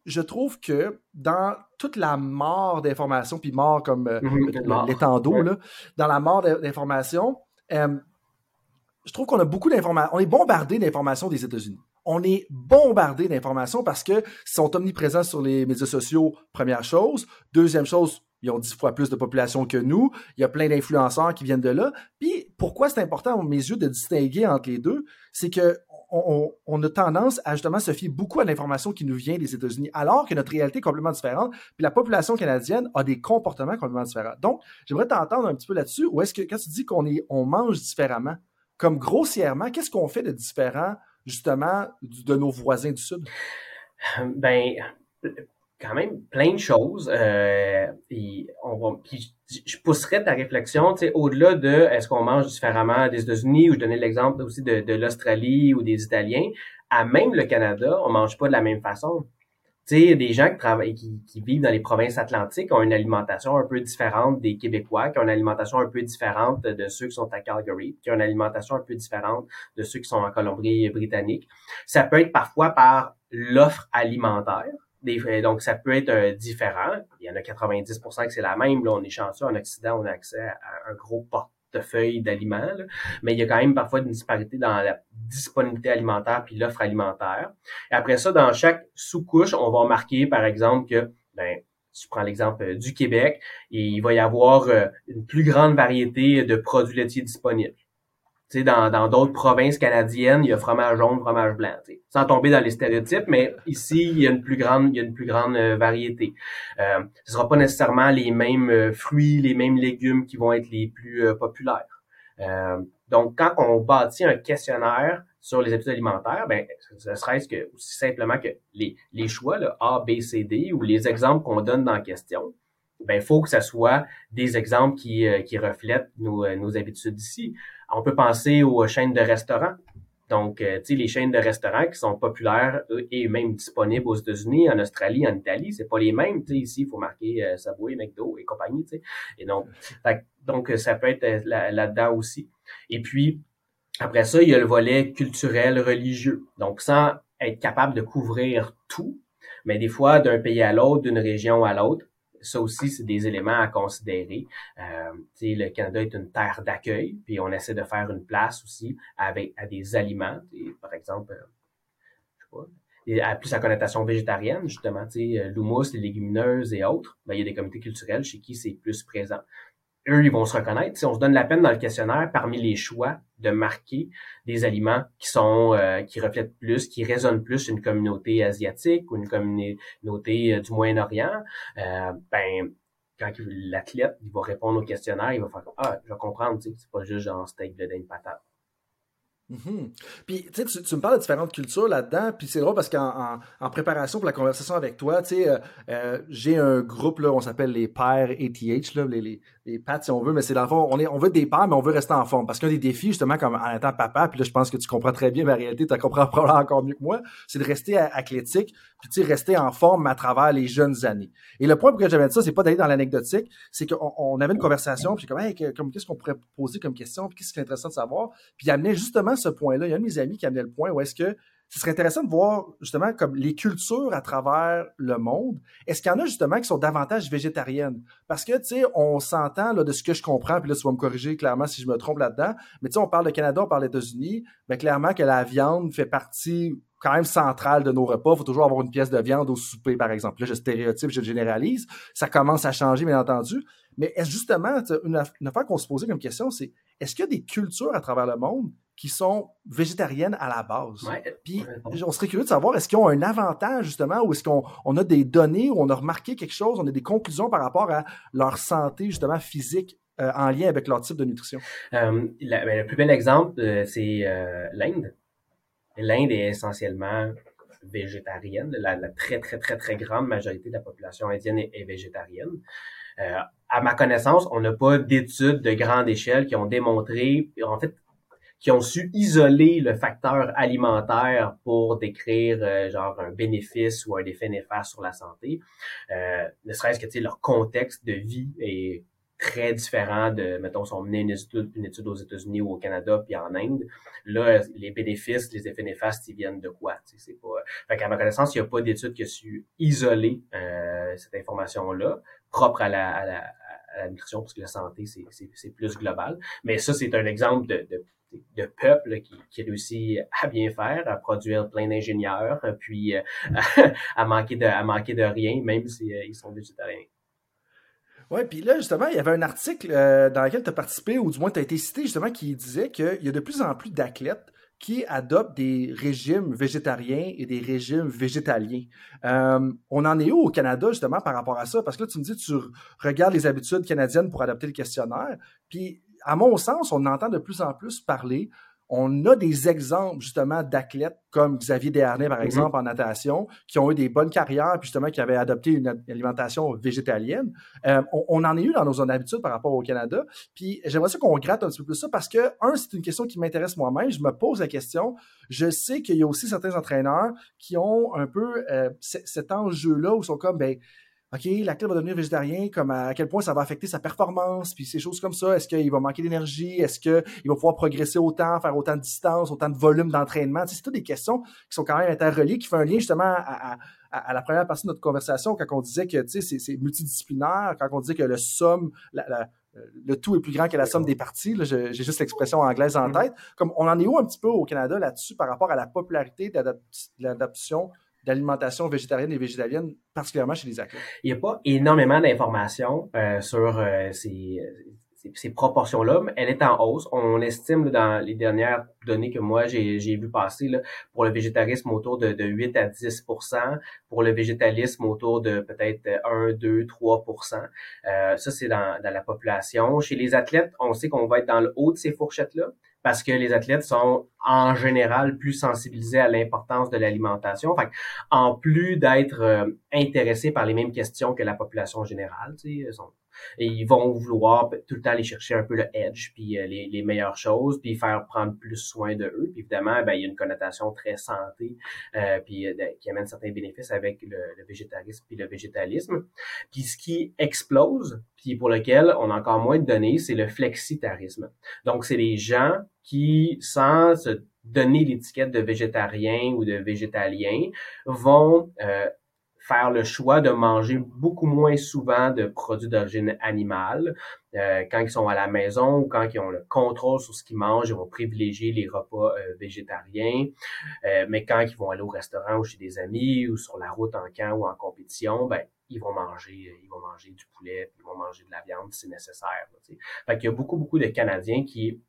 je, trouve que dans toute la mort d'informations, puis mort comme euh, mhm, l'étendue, dans la mort d'informations, je trouve qu'on a beaucoup d'informations. On est bombardé d'informations des États-Unis. On est bombardé d'informations parce que sont omniprésents sur les médias sociaux, première chose. Deuxième chose, ils ont dix fois plus de population que nous. Il y a plein d'influenceurs qui viennent de là. Puis, pourquoi c'est important, à mes yeux, de distinguer entre les deux? C'est que on, a tendance à justement se fier beaucoup à l'information qui nous vient des États-Unis, alors que notre réalité est complètement différente. Puis la population canadienne a des comportements complètement différents. Donc, j'aimerais t'entendre un petit peu là-dessus. Ou est-ce que quand tu dis qu'on on mange différemment, comme grossièrement, qu'est-ce qu'on fait de différent, justement, de nos voisins du Sud? Ben, quand même plein de choses. Euh, et on puis je pousserais ta réflexion, au-delà de est-ce qu'on mange différemment des États-Unis, ou je donnais l'exemple aussi de, de l'Australie ou des Italiens, à même le Canada, on mange pas de la même façon sais, des gens qui travaillent, qui, qui, vivent dans les provinces atlantiques ont une alimentation un peu différente des Québécois, qui ont une alimentation un peu différente de ceux qui sont à Calgary, qui ont une alimentation un peu différente de ceux qui sont en Colombie-Britannique. Ça peut être parfois par l'offre alimentaire. Donc, ça peut être euh, différent. Il y en a 90% que c'est la même. Là, on est chanceux. En Occident, on a accès à un gros porte de feuilles d'aliments, mais il y a quand même parfois une disparité dans la disponibilité alimentaire puis l'offre alimentaire. Après ça, dans chaque sous-couche, on va marquer, par exemple, que, ben, je prends l'exemple euh, du Québec, il va y avoir euh, une plus grande variété de produits laitiers disponibles sais, dans d'autres provinces canadiennes, il y a fromage jaune, fromage blanc, sans tomber dans les stéréotypes, mais ici, il y a une plus grande, il y a une plus grande euh, variété. Euh, ce sera pas nécessairement les mêmes euh, fruits, les mêmes légumes qui vont être les plus euh, populaires. donc, quand on bâtit un questionnaire sur les habitudes alimentaires, ben, ce serait-ce que aussi simplement que les, les choix, là, A, B, C, D, ou les exemples qu'on donne dans la question, ben, il faut que ce soit des exemples qui, qui reflètent nos, nos habitudes ici. On peut penser aux chaînes de restaurants. Donc, euh, tu sais, les chaînes de restaurants qui sont populaires et même disponibles aux États-Unis, en Australie, en Italie, c'est pas les mêmes. Tu sais, ici, il faut marquer euh, Subway, McDo et compagnie. Tu sais. Et donc, donc ça peut être euh, là-dedans aussi. Et puis, après ça, il y a le volet culturel, religieux. Donc, sans être capable de couvrir tout, mais des fois, d'un pays à l'autre, d'une région à l'autre, ça aussi, c'est des éléments à considérer. Euh, le Canada est une terre d'accueil, puis on essaie de faire une place aussi avec à des aliments. Par exemple, euh, je sais pas, à plus à connotation végétarienne, justement, euh, l'houmous, les légumineuses et autres, ben, il y a des comités culturels chez qui c'est plus présent eux, ils vont se reconnaître. Si on se donne la peine dans le questionnaire, parmi les choix, de marquer des aliments qui sont euh, qui reflètent plus, qui résonnent plus une communauté asiatique ou une communauté euh, du Moyen-Orient, euh, ben quand l'athlète il va répondre au questionnaire, il va faire ah je vais comprendre, c'est pas juste genre steak de dinde patate. Mhm. Puis, tu, tu me parles de différentes cultures là-dedans, puis c'est drôle parce qu'en en, préparation pour la conversation avec toi, tu sais, euh, j'ai un groupe, là, on s'appelle les pères ATH, là, les, les pattes si on veut, mais c'est dans le fond, on, est, on veut des pères, mais on veut rester en forme. Parce qu'un des défis, justement, comme en étant papa, puis là, je pense que tu comprends très bien ma réalité, tu comprends probablement encore mieux que moi, c'est de rester athlétique, puis tu sais, rester en forme à travers les jeunes années. Et le point pour lequel j'avais ça, c'est pas d'aller dans l'anecdotique, c'est qu'on on avait une conversation, puis comme, hey, comme qu'est-ce qu'on pourrait poser comme question, puis qu'est-ce qui est intéressant de savoir, puis il amenait justement ce point-là. Il y a un de mes amis qui amenait le point où est-ce que ce serait intéressant de voir justement comme les cultures à travers le monde. Est-ce qu'il y en a justement qui sont davantage végétariennes? Parce que, tu sais, on s'entend là, de ce que je comprends, puis là, tu vas me corriger clairement si je me trompe là-dedans, mais tu sais, on parle de Canada, on parle des États-Unis, mais clairement que la viande fait partie quand même centrale de nos repas. Il faut toujours avoir une pièce de viande au souper, par exemple. Là, je stéréotype, je généralise. Ça commence à changer, bien entendu. Mais est-ce justement, une, affaire qu'on se posait comme question, c'est est-ce qu'il y a des cultures à travers le monde qui sont végétariennes à la base. Puis on serait curieux de savoir est-ce qu'ils ont un avantage justement ou est-ce qu'on on a des données où on a remarqué quelque chose, on a des conclusions par rapport à leur santé justement physique euh, en lien avec leur type de nutrition? Euh, ben, le plus bel exemple, euh, c'est l'Inde. L'Inde est essentiellement végétarienne. La, très, très, très, très grande majorité de la population indienne est, est végétarienne. à ma connaissance, on n'a pas d'études de grande échelle qui ont démontré, en fait, qui ont su isoler le facteur alimentaire pour décrire euh, genre un bénéfice ou un effet néfaste sur la santé. Euh, ne serait-ce que leur contexte de vie est très différent de, mettons, si on menait une étude, une étude aux États-Unis ou au Canada puis en Inde. Là, les bénéfices, les effets néfastes, ils viennent de quoi? C'est pas. Fait qu'à ma connaissance, il n'y a pas d'étude qui a su isoler euh, cette information-là, propre à la, à la, à la nutrition, parce que la santé, c'est plus global. Mais ça, c'est un exemple de, de de peuple qui, réussit à bien faire, à produire plein d'ingénieurs, puis euh, à, manquer de à manquer de rien, même s'ils euh, sont végétariens. Oui, puis là, justement, il y avait un article euh, dans lequel tu as participé, ou du moins tu as été cité, justement, qui disait qu'il y a de plus en plus d'athlètes qui adoptent des régimes végétariens et des régimes végétaliens. on en est où au Canada, justement, par rapport à ça? Parce que là, tu me dis, tu regardes les habitudes canadiennes pour adopter le questionnaire, puis à mon sens, on entend de plus en plus parler on a des exemples justement d'athlètes comme Xavier Desharnais, par mm-hmm. exemple, en natation, qui ont eu des bonnes carrières, puis justement qui avaient adopté une alimentation végétalienne. Euh, on, en est eu dans nos habitudes par rapport au Canada? Puis j'aimerais ça qu'on gratte un petit peu plus ça parce que, un, c'est une question qui m'intéresse moi-même. Je me pose la question. Je sais qu'il y a aussi certains entraîneurs qui ont un peu euh, cet enjeu-là où ils sont comme, ben, OK, l'athlète va devenir végétarien, comme à, quel point ça va affecter sa performance, puis ces choses comme ça. Est-ce qu'il va manquer d'énergie? Est-ce qu'il va pouvoir progresser autant, faire autant de distance, autant de volume d'entraînement? c'est toutes des questions qui sont quand même interreliées, qui font un lien justement à, la première partie de notre conversation, quand on disait que c'est multidisciplinaire, quand on disait que le somme, le tout est plus grand que la somme des parties. J'ai juste l'expression anglaise en mm-hmm. tête. Comme on en est où un petit peu au Canada là-dessus par rapport à la popularité de l'adoption d'alimentation végétarienne et végétalienne, particulièrement chez les athlètes? Il n'y a pas énormément d'informations euh, sur euh, ces, ces, proportions-là, elle est en hausse. On estime dans les dernières données que moi j'ai vu passer là, pour le végétarisme autour de, de 8 à 10% pour le végétalisme autour de peut-être 1, 2, 3 euh, Ça, c'est dans, dans la population. Chez les athlètes, on sait qu'on va être dans le haut de ces fourchettes-là parce que les athlètes sont en général plus sensibilisés à l'importance de l'alimentation. Enfin, en plus d'être euh, intéressés par les mêmes questions que la population générale, tu sais, sont, et ils vont vouloir tout le temps aller chercher un peu le edge, puis euh, les, les, meilleures choses, puis faire prendre plus soin de eux. Puis évidemment, ben, il y a une connotation très santé, euh, puis euh, qui amène certains bénéfices avec le, le, végétarisme puis le végétalisme. Puis ce qui explose, puis pour lequel on a encore moins de données, c'est le flexitarisme. Donc, c'est les gens qui, sans se donner l'étiquette de végétarien ou de végétalien, vont euh, faire le choix de manger beaucoup moins souvent de produits d'origine animale. Euh, quand ils sont à la maison ou quand ils ont le contrôle sur ce qu'ils mangent, ils vont privilégier les repas euh, végétariens. Euh, mais quand ils vont aller au restaurant ou chez des amis ou sur la route en camp ou en compétition, ben ils vont manger, ils vont manger du poulet, ils vont manger de la viande si nécessaire. fait qu'il y a beaucoup, beaucoup de Canadiens qui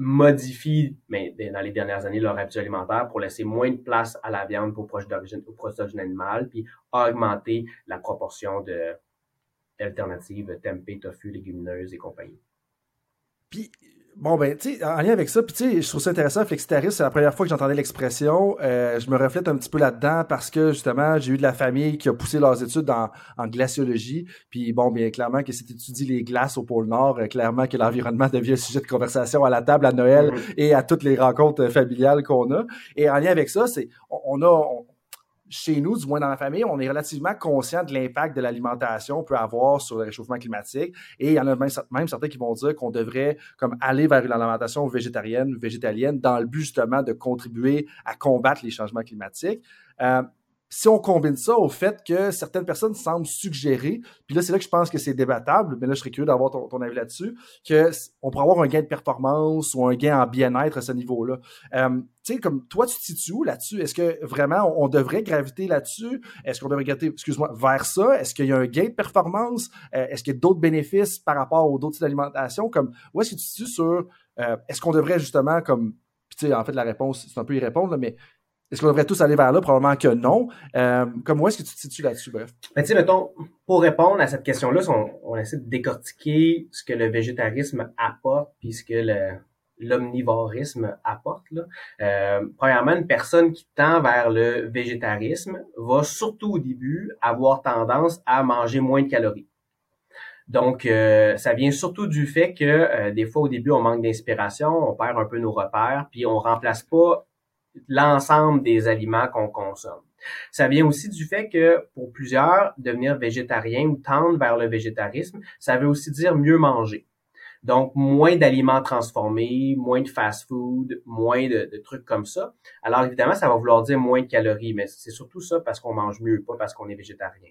modifient, mais dans les dernières années, leur habitude alimentaire pour laisser moins de place à la viande pour proches d'origine, aux produits d'origine animale, puis augmenter la proportion de alternatives tofu, légumineuses et compagnie. Puis Bon, ben, tu sais, en lien avec ça, puis tu sais, je trouve ça intéressant, flexitariste, c'est la première fois que j'entendais l'expression. Euh, je me reflète un petit peu là-dedans parce que, justement, j'ai eu de la famille qui a poussé leurs études en, en glaciologie. Puis, bon, bien clairement, que si tu étudies les glaces au pôle Nord, euh, clairement que l'environnement devient un sujet de conversation à la table à Noël mm-hmm. et à toutes les rencontres familiales qu'on a. Et en lien avec ça, c'est, on, a, chez nous, du moins dans la famille, on est relativement conscient de l'impact de l'alimentation peut avoir sur le réchauffement climatique. Et il y en a même, certains qui vont dire qu'on devrait comme aller vers une alimentation végétarienne, végétalienne, dans le but justement de contribuer à combattre les changements climatiques. Euh, si on combine ça au fait que certaines personnes semblent suggérer, puis là, c'est là que je pense que c'est débattable, mais là, je serais curieux d'avoir ton, avis là-dessus, qu'on pourrait avoir un gain de performance ou un gain en bien-être à ce niveau-là. Euh, tu sais, comme toi, tu te situes où là-dessus? Est-ce que vraiment on, devrait graviter là-dessus? Est-ce qu'on devrait graviter, excuse-moi, vers ça? Est-ce qu'il y a un gain de performance? Euh, est-ce qu'il y a d'autres bénéfices par rapport aux d'autres types d'alimentation? Comme, où est-ce que tu te situes sur, euh, est-ce qu'on devrait justement, comme, tu sais, en fait, la réponse, c'est un peu y répondre, mais est-ce qu'on devrait tous aller vers là? Probablement que non. Euh, comme où est-ce que tu te situes là-dessus, bref? Ben, tu mettons, pour répondre à cette question-là, on, on, essaie de décortiquer ce que le végétarisme apporte, puis ce que l'omnivorisme apporte. Là. Euh, premièrement, une personne qui tend vers le végétarisme va surtout au début avoir tendance à manger moins de calories. Donc, euh, ça vient surtout du fait que euh, des fois au début, on manque d'inspiration, on perd un peu nos repères, puis on remplace pas l'ensemble des aliments qu'on consomme. Ça vient aussi du fait que pour plusieurs, devenir végétarien ou tendre vers le végétarisme, ça veut aussi dire mieux manger. Donc, moins d'aliments transformés, moins de fast-food, moins de, trucs comme ça. Alors, évidemment, ça va vouloir dire moins de calories, mais c'est surtout ça parce qu'on mange mieux, pas parce qu'on est végétarien.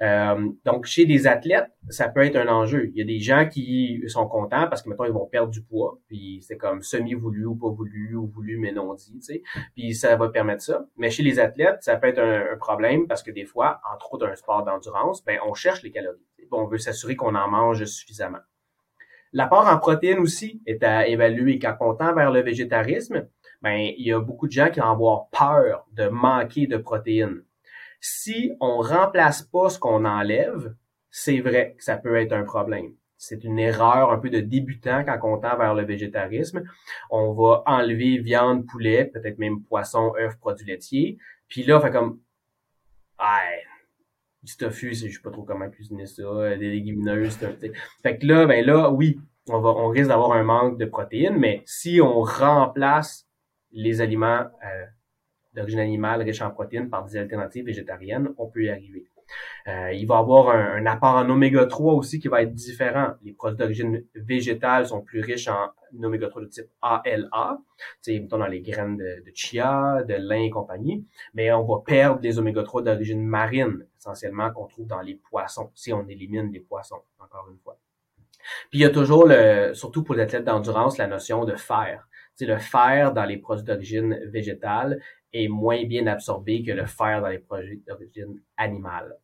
Euh, donc, chez les athlètes, ça peut être un enjeu. Il y a des gens qui sont contents parce que, maintenant ils vont perdre du poids, puis c'est comme semi-voulu ou pas voulu, ou voulu mais non dit, tu sais. Puis ça va permettre ça. Mais chez les athlètes, ça peut être un, problème parce que des fois, entre autres un sport d'endurance, ben on cherche les calories. On veut s'assurer qu'on en mange suffisamment. L'apport en protéines aussi est à évaluer. Quand on tend vers le végétarisme, ben, il y a beaucoup de gens qui vont avoir peur de manquer de protéines. Si on remplace pas ce qu'on enlève, c'est vrai que ça peut être un problème. c'est une erreur un peu de débutant quand on tend vers le végétarisme. On va enlever viande, poulet, peut-être même poisson, œufs, produits laitiers. Puis là, on fait comme, ah, du tofu, je sais pas trop comment cuisiner ça, des légumineuses, fait que là, ben là, oui, on va, on risque d'avoir un manque de protéines, mais si on remplace les aliments euh, d'origine animale riches en protéines par des alternatives végétariennes, on peut y arriver. Euh, il va avoir un, apport en oméga 3 aussi qui va être différent. Les produits d'origine végétale sont plus riches en oméga 3 de type ALA, tu dans les graines de, chia, de lin et compagnie, mais on va perdre les oméga 3 d'origine marine, essentiellement qu'on trouve dans les poissons, si on élimine les poissons, encore une fois. Puis il y a toujours, surtout pour les athlètes d'endurance, la notion de fer. C'est le fer dans les produits d'origine végétale est moins bien absorbé que le fer dans les produits d'origine animale.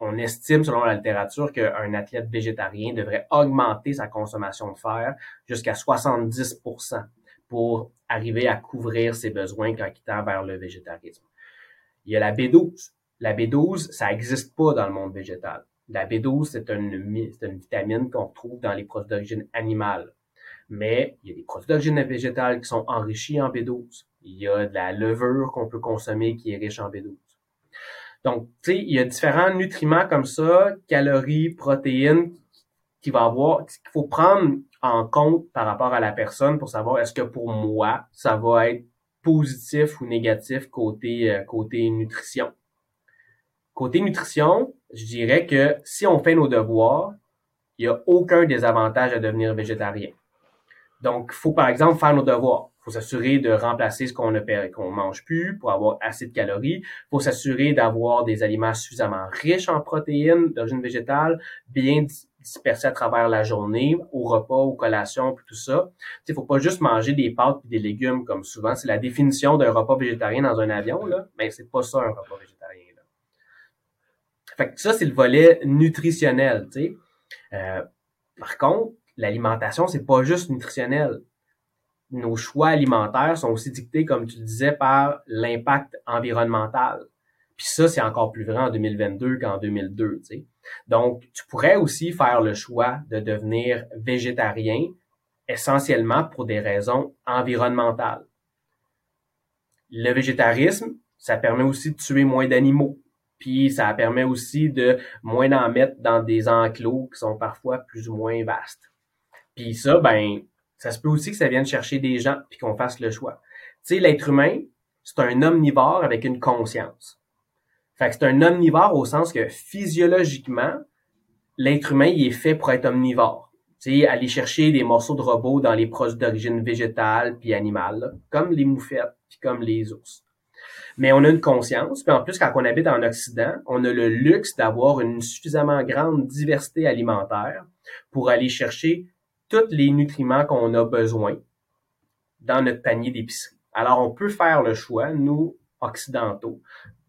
on estime, selon la littérature, qu'un athlète végétarien devrait augmenter sa consommation de fer jusqu'à 70% pour arriver à couvrir ses besoins quand il tend vers le végétarisme. Il y a la B12. La B12, ça n'existe pas dans le monde végétal. La B12, c'est une, une vitamine qu'on trouve dans les produits d'origine animale. Mais il y a des produits d'origine végétale qui sont enrichis en B12. Il y a de la levure qu'on peut consommer qui est riche en B12. Donc, tu sais, il y a différents nutriments comme ça, calories, protéines, qu'il va avoir, qu'il faut prendre en compte par rapport à la personne pour savoir est-ce que pour moi, ça va être positif ou négatif côté, euh, côté nutrition. Côté nutrition, je dirais que si on fait nos devoirs, il n'y a aucun désavantage à devenir végétarien. Donc, il faut par exemple faire nos devoirs faut s'assurer de remplacer ce qu'on ne mange plus pour avoir assez de calories. faut s'assurer d'avoir des aliments suffisamment riches en protéines d'origine végétale, bien dispersés à travers la journée, au repas, aux collations, puis tout ça. Il faut pas juste manger des pâtes et des légumes comme souvent. C'est la définition d'un repas végétarien dans un avion, là, mais c'est pas ça un repas végétarien. Là. Fait que ça, c'est le volet nutritionnel. Euh, par contre, l'alimentation, c'est pas juste nutritionnel nos choix alimentaires sont aussi dictés, comme tu le disais, par l'impact environnemental. Puis ça, c'est encore plus vrai en 2022 qu'en 2002. Tu. Donc, tu pourrais aussi faire le choix de devenir végétarien essentiellement pour des raisons environnementales. Le végétarisme, ça permet aussi de tuer moins d'animaux. Puis ça permet aussi de moins en mettre dans des enclos qui sont parfois plus ou moins vastes. Puis ça, ben, ça se peut aussi que ça vienne chercher des gens puis qu'on fasse le choix. Tu sais, l'être humain, c'est un omnivore avec une conscience. Fait que c'est un omnivore au sens que physiologiquement, l'être humain, il est fait pour être omnivore. Tu sais, aller chercher des morceaux de robots dans les produits d'origine végétale puis animale, comme les moufettes puis comme les ours. Mais on a une conscience, puis en plus, quand on habite en Occident, on a le luxe d'avoir une suffisamment grande diversité alimentaire pour aller chercher tous les nutriments qu'on a besoin dans notre panier d'épicerie. Alors, on peut faire le choix, nous, occidentaux,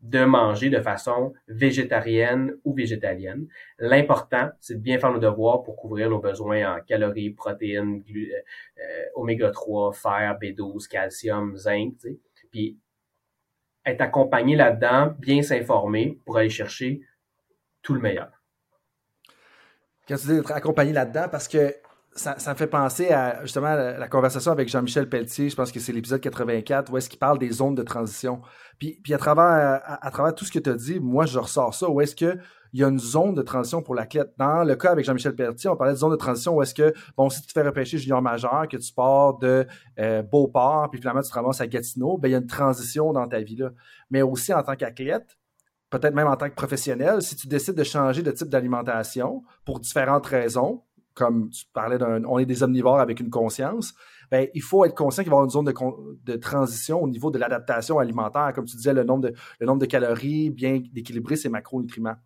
de manger de façon végétarienne ou végétalienne. L'important, c'est de bien faire nos devoirs pour couvrir nos besoins en calories, protéines, euh, oméga 3, fer, B12, calcium, zinc, puis être accompagné là-dedans, bien s'informer pour aller chercher tout le meilleur. Quand tu dis être accompagné là-dedans, parce que ça, me fait penser à justement la, conversation avec Jean-Michel Pelletier, je pense que c'est l'épisode 84, où est-ce qu'il parle des zones de transition. Puis, puis à, travers, à, travers tout ce que tu as dit, moi, je ressors ça. Où est-ce qu'il y a une zone de transition pour l'athlète? Dans le cas avec Jean-Michel Pelletier, on parlait de zone de transition où est-ce que, bon, si tu te fais repêcher junior majeur, que tu pars de euh, Beauport, puis finalement tu te ramasses à Gatineau, ben, il y a une transition dans ta vie-là. Mais aussi en tant qu'athlète, peut-être même en tant que professionnel, si tu décides de changer de type d'alimentation pour différentes raisons, comme tu parlais d'un, on est des omnivores avec une conscience, ben, il faut être conscient qu'il va y avoir une zone de, transition au niveau de l'adaptation alimentaire, comme tu disais, le nombre de, le nombre de calories, bien d'équilibrer ces macronutriments.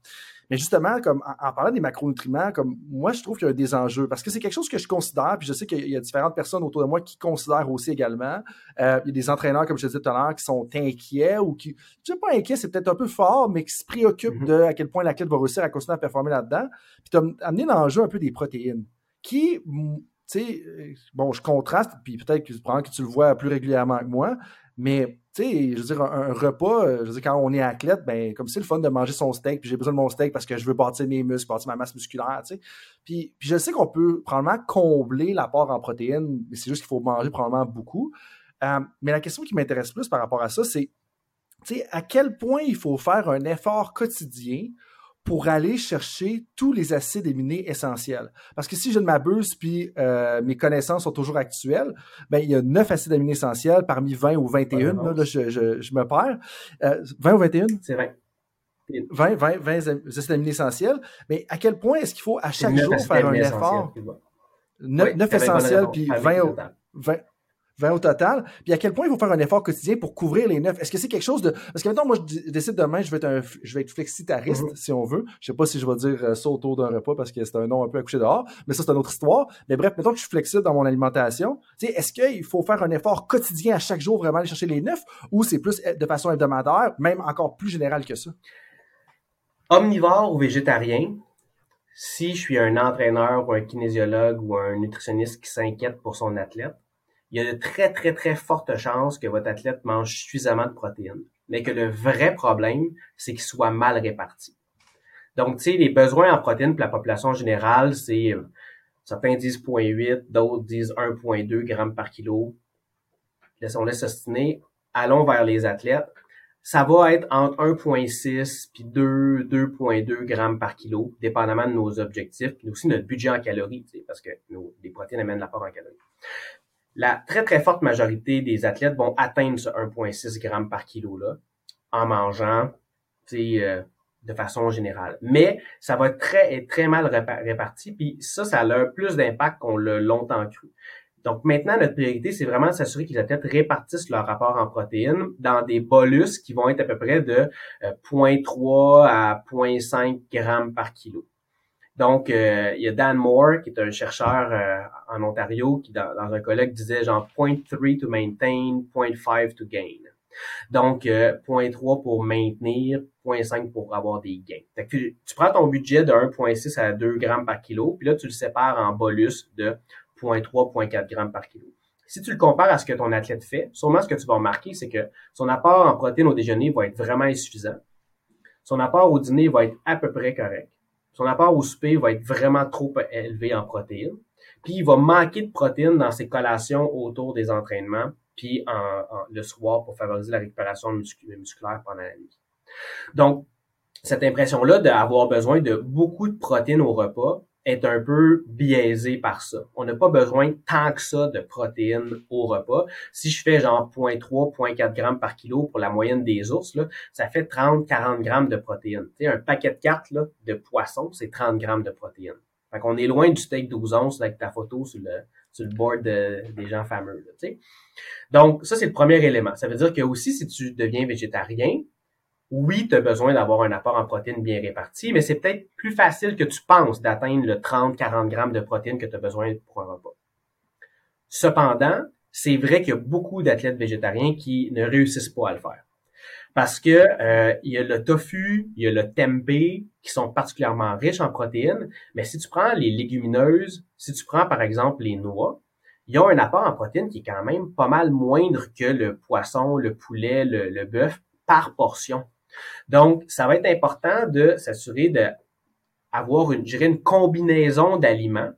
Mais justement, comme en, parlant des macronutriments, comme moi, je trouve qu'il y a des enjeux parce que c'est quelque chose que je considère, puis je sais qu'il y a différentes personnes autour de moi qui considèrent aussi également. Euh, il y a des entraîneurs, comme je te disais tout à l'heure, qui sont inquiets ou qui, je sais pas inquiets, c'est peut-être un peu fort, mais qui se préoccupent mm-hmm. de à quel point l'athlète va réussir à continuer à performer là-dedans. Puis tu as amené l'enjeu un peu des protéines, qui, tu sais, euh, bon, je contraste, puis peut-être que, que tu le vois plus régulièrement que moi, mais tu sais, je veux dire, un, repas, euh, je veux dire, quand on est athlète, ben, comme c'est le fun de manger son steak, puis j'ai besoin de mon steak parce que je veux bâtir mes muscles, bâtir ma masse musculaire, tu sais. Puis, puis je sais qu'on peut probablement combler l'apport en protéines, mais c'est juste qu'il faut manger probablement beaucoup. Euh, mais la question qui m'intéresse plus par rapport à ça, c'est, tu sais, à quel point il faut faire un effort quotidien pour aller chercher tous les acides aminés essentiels. Parce que si je ne m'abuse, puis euh, mes connaissances sont toujours actuelles, ben, il y a 9 acides aminés essentiels parmi 20 ou 21. là, je, je, je, me perds. Euh, 20 ou 21? C'est 20. 20, 20, 20 acides aminés essentiels. Mais à quel point est-ce qu'il faut à chaque jour faire un effort? 9, 9 essentiels, puis 20, 20, 20 au total. Puis à quel point il faut faire un effort quotidien pour couvrir les neuf? Est-ce que c'est quelque chose de. Parce que maintenant, moi, je décide demain, je vais être, un, je vais être flexitariste, mm-hmm. si on veut. Je sais pas si je vais dire euh, ça autour d'un repas parce que c'est un nom un peu accouché dehors, mais ça, c'est une autre histoire. Mais bref, mettons que je suis flexible dans mon alimentation. Est-ce qu'il faut faire un effort quotidien à chaque jour, vraiment aller chercher les neuf, ou c'est plus de façon hebdomadaire, même encore plus général que ça? Omnivore ou végétarien, si je suis un entraîneur ou un kinésiologue ou un nutritionniste qui s'inquiète pour son athlète, il y a de très, très, très fortes chances que votre athlète mange suffisamment de protéines, mais que le vrai problème, c'est qu'il soit mal réparti. Donc, tu sais, les besoins en protéines pour la population générale, c'est euh, certains disent 0.8, d'autres disent 1.2 grammes par kilo. Laissons-les s'ostiner. Allons vers les athlètes. Ça va être entre 1.6 puis 2, 2.2 grammes par kilo, dépendamment de nos objectifs, puis aussi notre budget en calories, parce que nos, les protéines amènent l'apport en calories la très, très forte majorité des athlètes vont atteindre ce 1,6 g par kilo là en mangeant euh, de façon générale. Mais ça va être très, très mal réparti, puis ça, ça a plus d'impact qu'on l'a longtemps cru. Donc maintenant, notre priorité, c'est vraiment de s'assurer que les athlètes répartissent leur rapport en protéines dans des bolus qui vont être à peu près de 0.3 euh, à 0.5 grammes par kilo. Donc, euh, il y a Dan Moore, qui est un chercheur euh, en Ontario, qui dans, un collègue disait genre 0.3 to maintain, 0.5 to gain. Donc, 0.3 euh, pour maintenir, 0.5 pour avoir des gains. tu, prends ton budget de 1.6 à 2 grammes par kilo, puis là, tu le sépares en bolus de 0.3, 0.4 grammes par kilo. Si tu le compares à ce que ton athlète fait, sûrement ce que tu vas remarquer, c'est que son apport en protéines au déjeuner va être vraiment insuffisant. Son apport au dîner va être à peu près correct son apport au souper va être vraiment trop élevé en protéines. Puis il va manquer de protéines dans ses collations autour des entraînements, puis en, le soir pour favoriser la récupération musculaire pendant la nuit. Donc, cette impression-là d'avoir besoin de beaucoup de protéines au repas est un peu biaisé par ça. On n'a pas besoin tant que ça de protéines au repas. Si je fais genre 0.3, 0.4 grammes par kilo pour la moyenne des ours, là, ça fait 30, 40 grammes de protéines. Tu sais, un paquet de cartes là, de poisson, c'est 30 grammes de protéines. Fait qu'on est loin du steak 12 onces avec ta photo sur le, sur le board des gens fameux. Là. Donc, ça, c'est le premier élément. Ça veut dire que aussi, si tu deviens végétarien, oui, tu as besoin d'avoir un apport en protéines bien réparti, mais c'est peut-être plus facile que tu penses d'atteindre le 30-40 grammes de protéines que tu as besoin pour un repas. Cependant, c'est vrai qu'il y a beaucoup d'athlètes végétariens qui ne réussissent pas à le faire. Parce que euh, il y a le tofu, il y a le tempeh qui sont particulièrement riches en protéines, mais si tu prends les légumineuses, si tu prends par exemple les noix, ils ont un apport en protéines qui est quand même pas mal moindre que le poisson, le poulet, le, le bœuf par portion. Donc, ça va être important de s'assurer d'avoir une, une combinaison d'aliments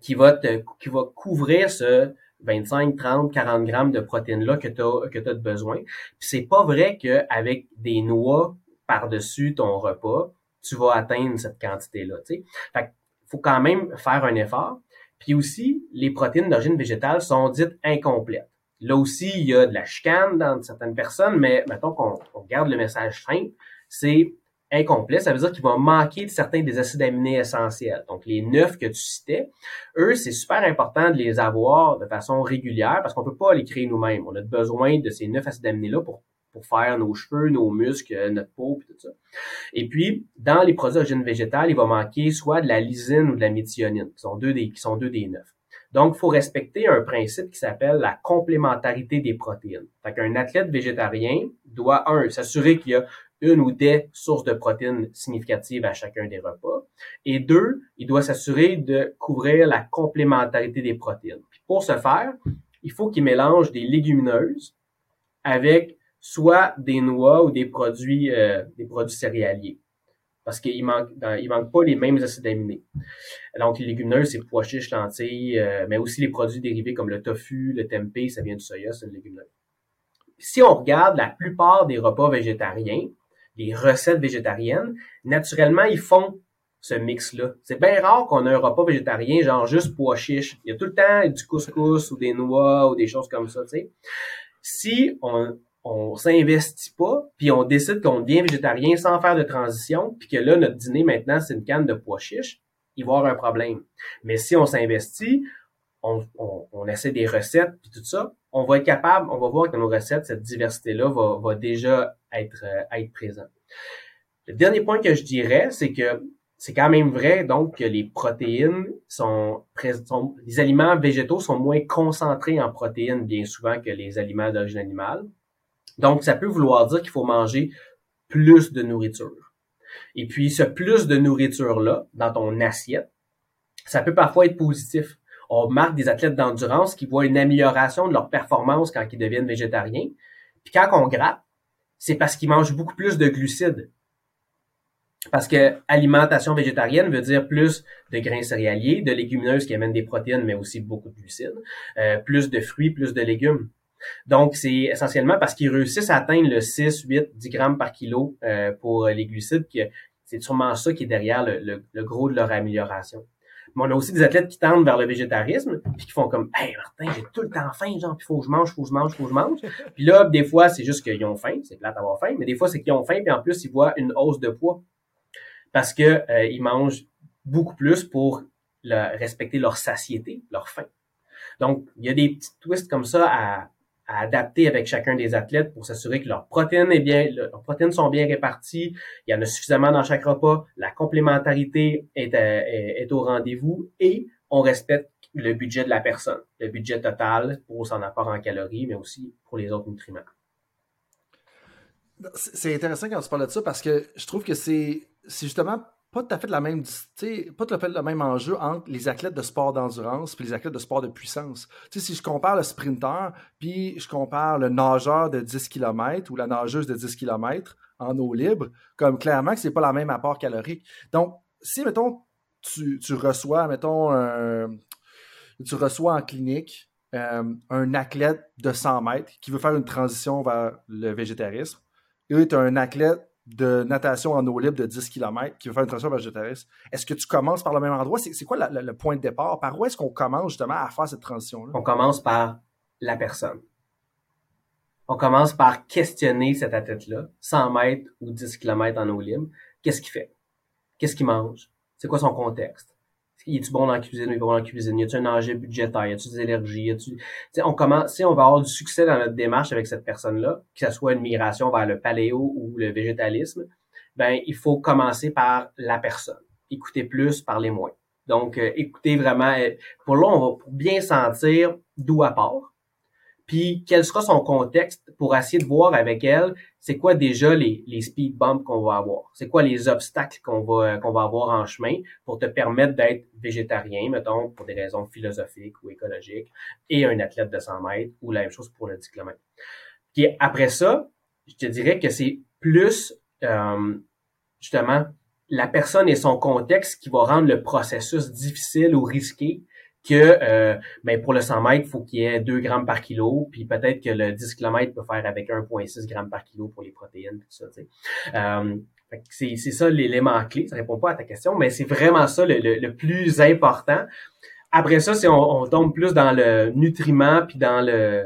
qui va te, qui va couvrir ce 25, 30, 40 grammes de protéines-là que tu as, que as de besoin. Puis c'est pas vrai qu'avec des noix par-dessus ton repas, tu vas atteindre cette quantité-là. Fait faut quand même faire un effort. Puis aussi, les protéines d'origine végétale sont dites incomplètes. Là aussi, il y a de la chicane dans certaines personnes, mais mettons qu'on regarde le message simple, c'est incomplet. Ça veut dire qu'il va manquer de certains des acides aminés essentiels. Donc, les neuf que tu citais, eux, c'est super important de les avoir de façon régulière parce qu'on peut pas les créer nous-mêmes. On a besoin de ces neuf acides aminés-là pour, pour faire nos cheveux, nos muscles, notre peau, et tout ça. Et puis, dans les produits d'origine végétale, il va manquer soit de la lysine ou de la méthionine, qui sont deux des, qui sont deux des neuf. Donc, il faut respecter un principe qui s'appelle la complémentarité des protéines. Fait qu'un athlète végétarien doit, un, s'assurer qu'il y a une ou des sources de protéines significatives à chacun des repas. Et deux, il doit s'assurer de couvrir la complémentarité des protéines. Puis pour ce faire, il faut qu'il mélange des légumineuses avec soit des noix ou des produits, euh, des produits céréaliers. Parce qu'il manque, il manque pas les mêmes acides aminés. Donc, les légumineuses, c'est pois chiches, lentilles, euh, mais aussi les produits dérivés comme le tofu, le tempeh, ça vient du soya, c'est une légumineuse. Si on regarde la plupart des repas végétariens, les recettes végétariennes, naturellement, ils font ce mix-là. C'est bien rare qu'on ait un repas végétarien, genre juste pois chiches. Il y a tout le temps du couscous ou des noix ou des choses comme ça, tu sais. Si on, on s'investit pas, puis on décide qu'on devient végétarien sans faire de transition, puis que là, notre dîner maintenant, c'est une canne de pois chiches, il va y avoir un problème. Mais si on s'investit, on, essaie des recettes, puis tout ça, on va être capable, on va voir que nos recettes, cette diversité-là va, va déjà être, euh, être présente. Le dernier point que je dirais, c'est que c'est quand même vrai donc que les protéines sont, sont, les aliments végétaux sont moins concentrés en protéines bien souvent que les aliments d'origine animale. Donc ça peut vouloir dire qu'il faut manger plus de nourriture. Et puis ce plus de nourriture là dans ton assiette, ça peut parfois être positif. On remarque des athlètes d'endurance qui voient une amélioration de leur performance quand ils deviennent végétariens. Puis quand on gratte, c'est parce qu'ils mangent beaucoup plus de glucides. Parce que alimentation végétarienne veut dire plus de grains céréaliers, de légumineuses qui amènent des protéines, mais aussi beaucoup de glucides, euh, plus de fruits, plus de légumes. Donc, c'est essentiellement parce qu'ils réussissent à atteindre le 6, 8, 10 grammes par kilo euh, pour les glucides que c'est sûrement ça qui est derrière le, gros de leur amélioration. Mais on a aussi des athlètes qui tendent vers le végétarisme, puis qui font comme Hey Martin, j'ai tout le temps faim, genre, puis faut que je mange, faut que je mange, faut que je mange. Puis là, des fois, c'est juste qu'ils ont faim, c'est plate d'avoir faim, mais des fois, c'est qu'ils ont faim, puis en plus, ils voient une hausse de poids parce que euh, ils mangent beaucoup plus pour respecter leur satiété, leur faim. Donc, il y a des petits twists comme ça à, adapter avec chacun des athlètes pour s'assurer que leurs protéines est bien, leurs protéines sont bien réparties, il y en a suffisamment dans chaque repas, la complémentarité est, euh, est au rendez-vous et on respecte le budget de la personne, le budget total pour son apport en calories, mais aussi pour les autres nutriments. C'est intéressant quand tu parles de ça parce que je trouve que c'est justement pas tout à fait la même, le même enjeu entre les athlètes de sport d'endurance et les athlètes de sport de puissance. si je compare le sprinter puis je compare le nageur de 10 km ou la nageuse de 10 km en eau libre, comme clairement que c'est pas la même apport calorique. Donc, si, mettons, tu, reçois, mettons, tu reçois en clinique euh, un athlète de 100 mètres qui veut faire une transition vers le végétarisme, et tu as un athlète de natation en eau libre de 10 km qui veut faire une transition végétariste, est-ce que tu commences par le même endroit? C'est quoi le point de départ? Par où est-ce qu'on commence justement à faire cette transition-là? On commence par la personne. On commence par questionner cet athlète-là, 100 mètres ou 10 km en eau libre. Qu'est-ce qu'il fait? Qu'est-ce qu'il mange? C'est quoi son contexte? Il est-tu bon dans la cuisine? Il est bon dans la cuisine? Y a-tu un enjeu budgétaire? Y a-tu des allergies? A-tu, on commence, si on va avoir du succès dans notre démarche avec cette personne-là, que ce soit une migration vers le paléo ou le végétalisme, ben, il faut commencer par la personne. Écouter plus, parler moins. Donc, euh, écouter vraiment, euh, pour là, on va bien sentir d'où elle part, puis quel sera son contexte pour essayer de voir avec elle c'est quoi déjà les, les speed bumps qu'on va avoir, c'est quoi les obstacles qu'on va qu'on va avoir en chemin pour te permettre d'être végétarien, mettons, pour des raisons philosophiques ou écologiques, et un athlète de 100 mètres, ou la même chose pour le 10 km. Puis après ça, je te dirais que c'est plus euh, justement la personne et son contexte qui va rendre le processus difficile ou risqué que euh, ben pour le 100 mètres, faut qu'il y ait 2 grammes par kilo, puis peut-être que le 10 km peut faire avec 1,6 grammes par kilo pour les protéines, tout ça. Euh, c'est, ça l'élément clé. Ça répond pas à ta question, mais c'est vraiment ça le, le, plus important. Après ça, si on, on, tombe plus dans le nutriment puis dans le,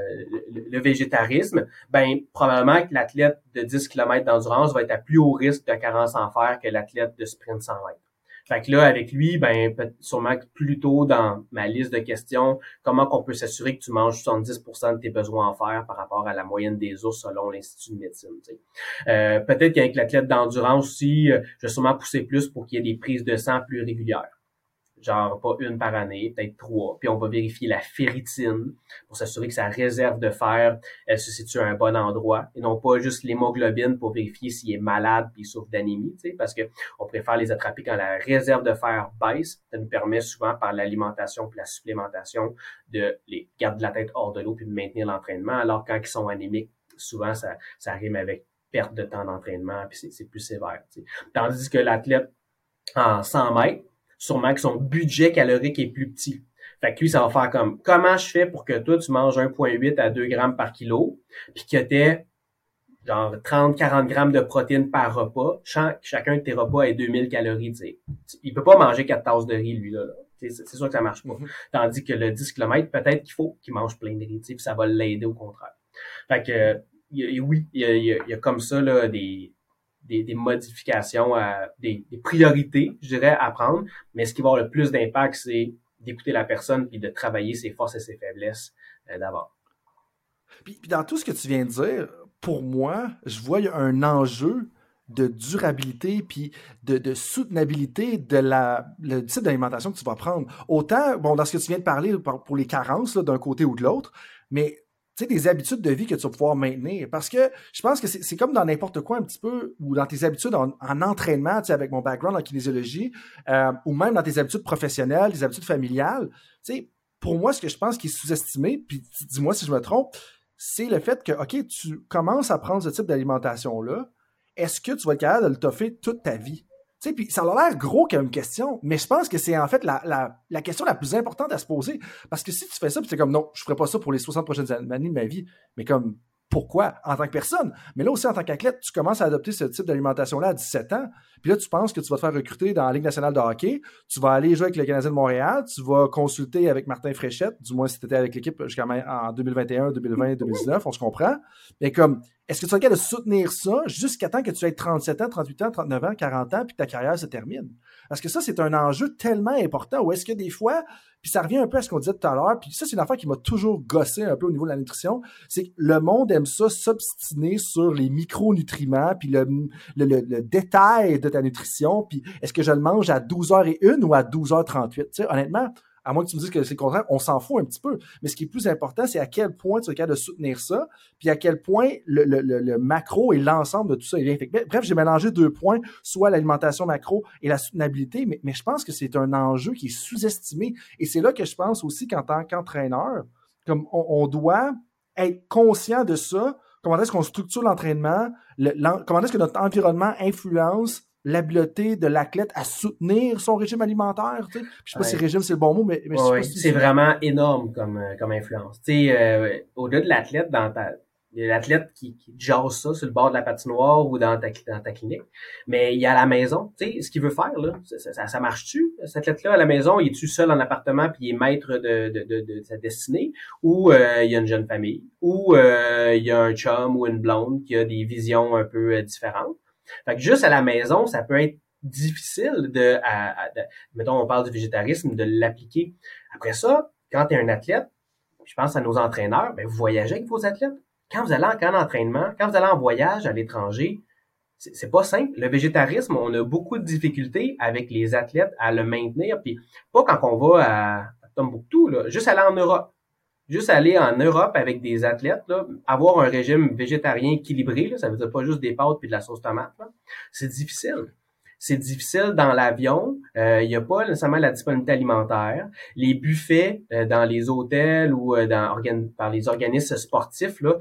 le, végétarisme, ben probablement que l'athlète de 10 km d'endurance va être à plus haut risque de carence en fer que l'athlète de sprint 100 mètres. Fait que là, avec lui, ben, sûrement plus tôt dans ma liste de questions, comment qu'on peut s'assurer que tu manges 70% de tes besoins en fer par rapport à la moyenne des ours selon l'Institut de médecine. Euh, peut-être qu'avec l'athlète d'endurance aussi, euh, je vais sûrement pousser plus pour qu'il y ait des prises de sang plus régulières genre pas une par année, peut-être trois. Puis on va vérifier la ferritine pour s'assurer que sa réserve de fer, elle se situe à un bon endroit et non pas juste l'hémoglobine pour vérifier s'il est malade puis il souffre d'anémie, tu sais, parce que on préfère les attraper quand la réserve de fer baisse. Ça nous permet souvent par l'alimentation puis la supplémentation de les garder la tête hors de l'eau puis de maintenir l'entraînement, alors quand ils sont anémiques, souvent, ça, ça rime avec perte de temps d'entraînement, puis c'est plus sévère. Tandis que l'athlète en 100 mètres, sûrement que son budget calorique est plus petit. Fait que lui, ça va faire comme, comment je fais pour que toi, tu manges 1,8 à 2 grammes par kilo, puis que tu genre 30, 40 grammes de protéines par repas. chacun de tes repas est 2000 calories, tu sais. Il peut pas manger 4 tasses de riz, lui, là. C'est sûr que ça marche pas. Mm-hmm. Tandis que le 10 km, peut-être qu'il faut qu'il mange plein de riz, puis ça va l'aider au contraire. Fait que, oui, il y a, comme ça, là, des, des, modifications, à, des, priorités, je dirais, à prendre. Mais ce qui va avoir le plus d'impact, c'est d'écouter la personne puis de travailler ses forces et ses faiblesses euh, d'abord. Puis, dans tout ce que tu viens de dire, pour moi, je vois un enjeu de durabilité puis de, soutenabilité de la le type d'alimentation que tu vas prendre. Autant, bon, dans ce que tu viens de parler pour les carences d'un côté ou de l'autre, mais tu sais, des habitudes de vie que tu vas pouvoir maintenir. Parce que je pense que c'est comme dans n'importe quoi un petit peu, ou dans tes habitudes en, entraînement, tu sais, avec mon background en kinésiologie, euh, ou même dans tes habitudes professionnelles, tes habitudes familiales. Tu sais, pour moi, ce que je pense qui est sous-estimé, puis dis-moi si je me trompe, c'est le fait que, OK, tu commences à prendre ce type d'alimentation-là, est-ce que tu vas être capable de le toffer toute ta vie? Sais, puis ça a l'air gros comme question, mais je pense que c'est en fait la, question la plus importante à se poser. Parce que si tu fais ça, puis c'est comme non, je ferai pas ça pour les 60 prochaines années de ma vie, mais comme pourquoi en tant que personne? Mais là aussi, en tant qu'athlète, tu commences à adopter ce type d'alimentation-là à 17 ans. Puis là, tu penses que tu vas te faire recruter dans la Ligue nationale de hockey, tu vas aller jouer avec le Canadien de Montréal, tu vas consulter avec Martin Fréchette, du moins si tu étais avec l'équipe jusqu'en 2021, 2020, 2019, on se comprend. Mais comme, est-ce que tu es capable de soutenir ça jusqu'à temps que tu aies 37 ans, 38 ans, 39 ans, 40 ans, puis que ta carrière se termine? Parce que ça, c'est un enjeu tellement important. Ou est-ce que des fois, puis ça revient un peu à ce qu'on disait tout à l'heure, puis ça, c'est une affaire qui m'a toujours gossé un peu au niveau de la nutrition, c'est que le monde aime ça s'obstiner sur les micronutriments, puis le, le, détail de ta nutrition, puis est-ce que je le mange à 12h01 ou à 12h38? Tu sais, honnêtement, à moins que tu me dises que c'est le contraire, on s'en fout un petit peu. Mais ce qui est plus important, c'est à quel point tu es capable de soutenir ça, puis à quel point le, macro et l'ensemble de tout ça est bien fait. Bref, j'ai mélangé deux points, soit l'alimentation macro et la soutenabilité, mais, je pense que c'est un enjeu qui est sous-estimé. Et c'est là que je pense aussi qu'en tant qu'entraîneur, comme on, doit être conscient de ça, comment est-ce qu'on structure l'entraînement, comment est-ce que notre environnement influence l'habileté de l'athlète à soutenir son régime alimentaire. Tu sais. Je sais pas si régime c'est le bon mot, mais, mais c'est vraiment énorme comme, euh, comme influence. Tu sais, euh, au-delà de l'athlète, dans ta il y a l'athlète qui, qui jase ça sur le bord de la patinoire ou dans ta, dans ta clinique. Mais il y a la maison, tu sais, ce qu'il veut faire, là, ça, ça, marche-tu? Cet athlète-là, à la maison, il est-tu seul en appartement puis il est maître de, de, de, de sa destinée? Ou euh, il y a une jeune famille? Ou il y a un chum ou une blonde qui a des visions un peu différentes? Fait que juste à la maison, ça peut être difficile de, mettons, on parle du végétarisme, de l'appliquer. Après ça, quand tu es un athlète, je pense à nos entraîneurs, ben, vous voyagez avec vos athlètes. Quand vous allez en camp d'entraînement, quand vous allez en voyage à l'étranger, c'est pas simple. Le végétarisme, on a beaucoup de difficultés avec les athlètes à le maintenir. Puis pas quand on va à, à Tombouctou, là, juste aller en Europe juste aller en Europe avec des athlètes, là, avoir un régime végétarien équilibré, là, ça veut dire pas juste des pâtes puis de la sauce tomate, c'est difficile c'est difficile dans l'avion. Euh, il n'y a pas nécessairement la disponibilité alimentaire. Les buffets euh, dans les hôtels ou euh, dans, par les organismes sportifs là,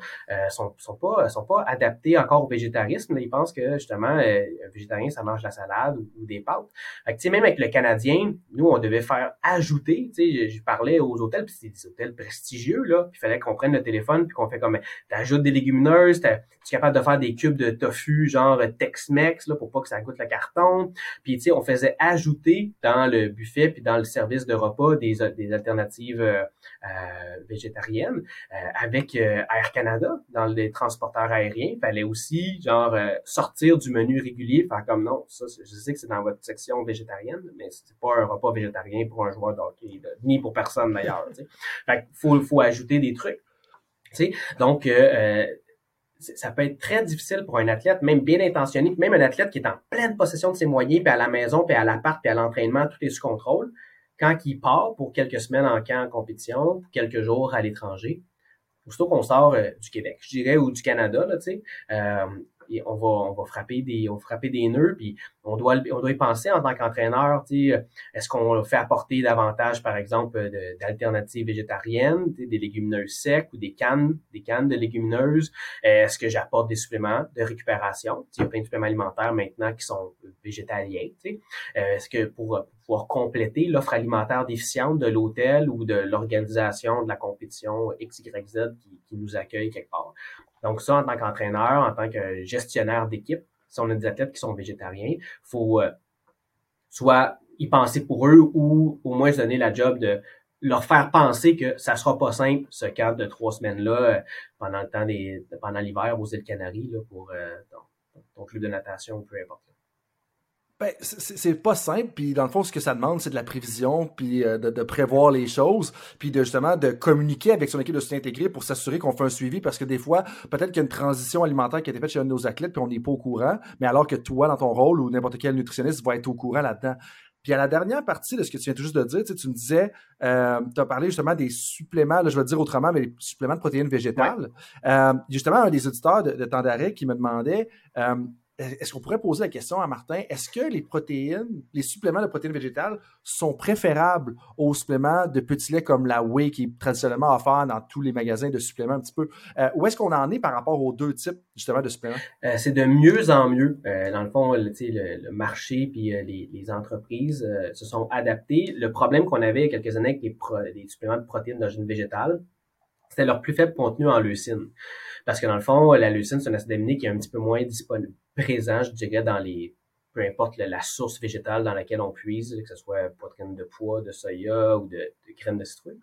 sont, sont pas sont pas adaptés encore au végétarisme. Ils pensent que justement un végétarien ça mange la salade ou, des pâtes. Fait que, même avec le Canadien, nous on devait faire ajouter. Je, je parlais aux hôtels puis c'est des hôtels prestigieux là. il fallait qu'on prenne le téléphone puis qu'on fait comme t'ajoutes des légumineuses, tu es capable de faire des cubes de tofu genre Tex-Mex là pour pas que ça goûte le carton puis, tu sais, on faisait ajouter dans le buffet puis dans le service de repas des, des alternatives euh, euh végétariennes euh, avec euh, Air Canada dans les transporteurs aériens. Fallait aussi, genre, sortir du menu régulier, faire comme non, ça, je sais que c'est dans votre section végétarienne, mais c'est pas un repas végétarien pour un joueur d'hockey, ni pour personne d'ailleurs. Fait faut, faut ajouter des trucs. Donc, euh, ça peut être très difficile pour un athlète, même bien intentionné, même un athlète qui est en pleine possession de ses moyens, puis à la maison, puis à l'appart, puis à l'entraînement, tout est sous contrôle. Quand il part pour quelques semaines en camp en compétition, quelques jours à l'étranger, aussitôt qu'on sort euh, du Québec, je dirais, ou du Canada, là, tu euh, on va frapper des frapper des nœuds puis on doit y penser en tant qu'entraîneur est-ce qu'on fait apporter davantage par exemple d'alternatives végétariennes des légumineuses secs ou des cannes des cannes de légumineuses? Est-ce que j'apporte des suppléments de récupération? Il y a plein de suppléments alimentaires maintenant qui sont végétaliens est-ce que pour, pouvoir compléter l'offre alimentaire déficiente de l'hôtel ou de l'organisation de la compétition XYZ qui nous accueille quelque part? Donc ça, en tant qu'entraîneur, en tant que gestionnaire d'équipe, si on a des athlètes qui sont végétariens, faut euh, soit y penser pour eux ou au moins se donner la job de leur faire penser que ça sera pas simple ce cadre de trois semaines là euh, pendant le temps des pendant l'hiver aux îles Canaries là, pour euh, ton, club de natation peu importe. Ben, c'est pas simple, puis dans le fond, ce que ça demande, c'est de la prévision, puis euh, de, prévoir les choses, puis de justement de communiquer avec son équipe de soutien intégré pour s'assurer qu'on fait un suivi, parce que des fois, peut-être qu'il y a une transition alimentaire qui a été faite chez un de nos athlètes, puis on n'est pas au courant, mais alors que toi, dans ton rôle, ou n'importe quel nutritionniste va être au courant là-deddedans. Puis à la dernière partie de ce que tu viens tout juste de dire, tu, me disais, euh, tu as parlé justement des suppléments, là, je vais dire autrement, mais les suppléments de protéines végétales. Euh, justement, un des auditeurs de, de qui me demandait, est-ce qu'on pourrait poser la question à Martin, est-ce que les protéines, les suppléments de protéines végétales sont préférables aux suppléments de petits laits comme la whey qui est traditionnellement offert dans tous les magasins de suppléments un petit peu? Euh, où est-ce qu'on en est par rapport aux deux types justement de suppléments? Euh, c'est de mieux en mieux. Euh, dans le fond, le, le, marché puis les, les, entreprises se sont adaptées. Le problème qu'on avait il y a quelques années avec les, suppléments de protéines d'origine végétale, c'était leur plus faible contenu en leucine. Parce que dans le fond, la leucine, c'est un acide aminé qui est un petit peu moins disponible présent, je dirais, dans les peu importe la, source végétale dans laquelle on puise, que ce soit poitrine de pois, de soya ou de, graines de citrouille.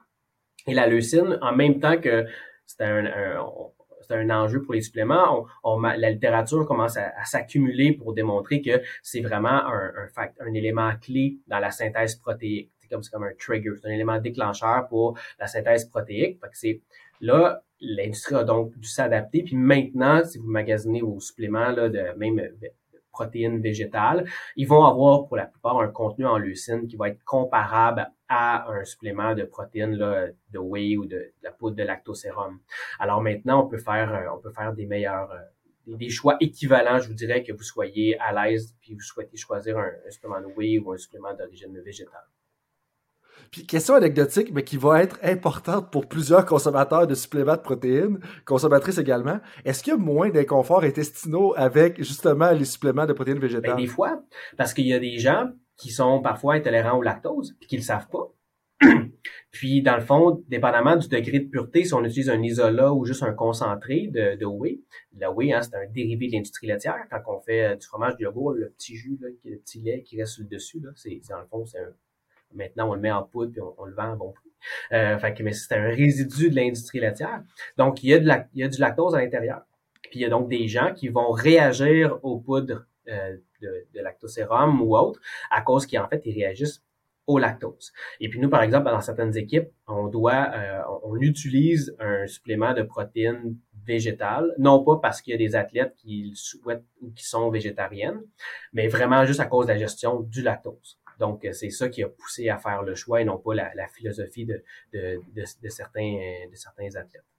Et la leucine, en même temps que c'est un, un enjeu pour les suppléments. On, la littérature commence à, s'accumuler pour démontrer que c'est vraiment un, un, un élément clé dans la synthèse protéique. C'est comme, comme un trigger, c'est un élément déclencheur pour la synthèse protéique. Fait que c'est là, l'industrie a donc dû s'adapter. Puis maintenant, si vous magasinez vos suppléments là, de même euh, protéines végétales, ils vont avoir pour la plupart un contenu en leucine qui va être comparable à un supplément de protéines là, de whey ou de, la poudre de lactosérum. Alors maintenant, on peut faire euh, on peut faire des meilleurs euh, des, choix équivalents, je vous dirais que vous soyez à l'aise puis vous souhaitez choisir un, un supplément de whey ou un supplément d'origine végétale. Puis question anecdotique, mais qui va être importante pour plusieurs consommateurs de suppléments de protéines, consommatrices également. Est-ce qu'il y a moins d'inconfort intestinaux avec justement les suppléments de protéines végétales? Ben, des fois, parce qu'il y a des gens qui sont parfois intolérants au lactose, puis qui le savent pas. puis, dans le fond, dépendamment du degré de pureté, si on utilise un isolat ou juste un concentré de, de whey, la whey, hein, c'est un dérivé de l'industrie laitière. Quand on fait du fromage du yogourt, le petit jus, là, le petit lait qui reste sur le dessus, là, c'est, dans le fond, c'est un Maintenant, on le met en poudre puis on, le vend à bon prix. Euh, fait que, mais c'est un résidu de l'industrie laitière. Donc, il y a, de la, il y a du lactose à l'intérieur. Puis il y a donc des gens qui vont réagir aux poudres euh, de, de lactosérum ou autres à cause qu'en fait, ils réagissent au lactose. Et puis nous, par exemple, dans certaines équipes, on doit, euh, on utilise un supplément de protéines végétales, non pas parce qu'il y a des athlètes qui souhaitent ou qui sont végétariennes, mais vraiment juste à cause de la gestion du lactose. Donc, euh, c'est ça qui a poussé à faire le choix et non pas la, philosophie de, de, certains, de certains athlètes.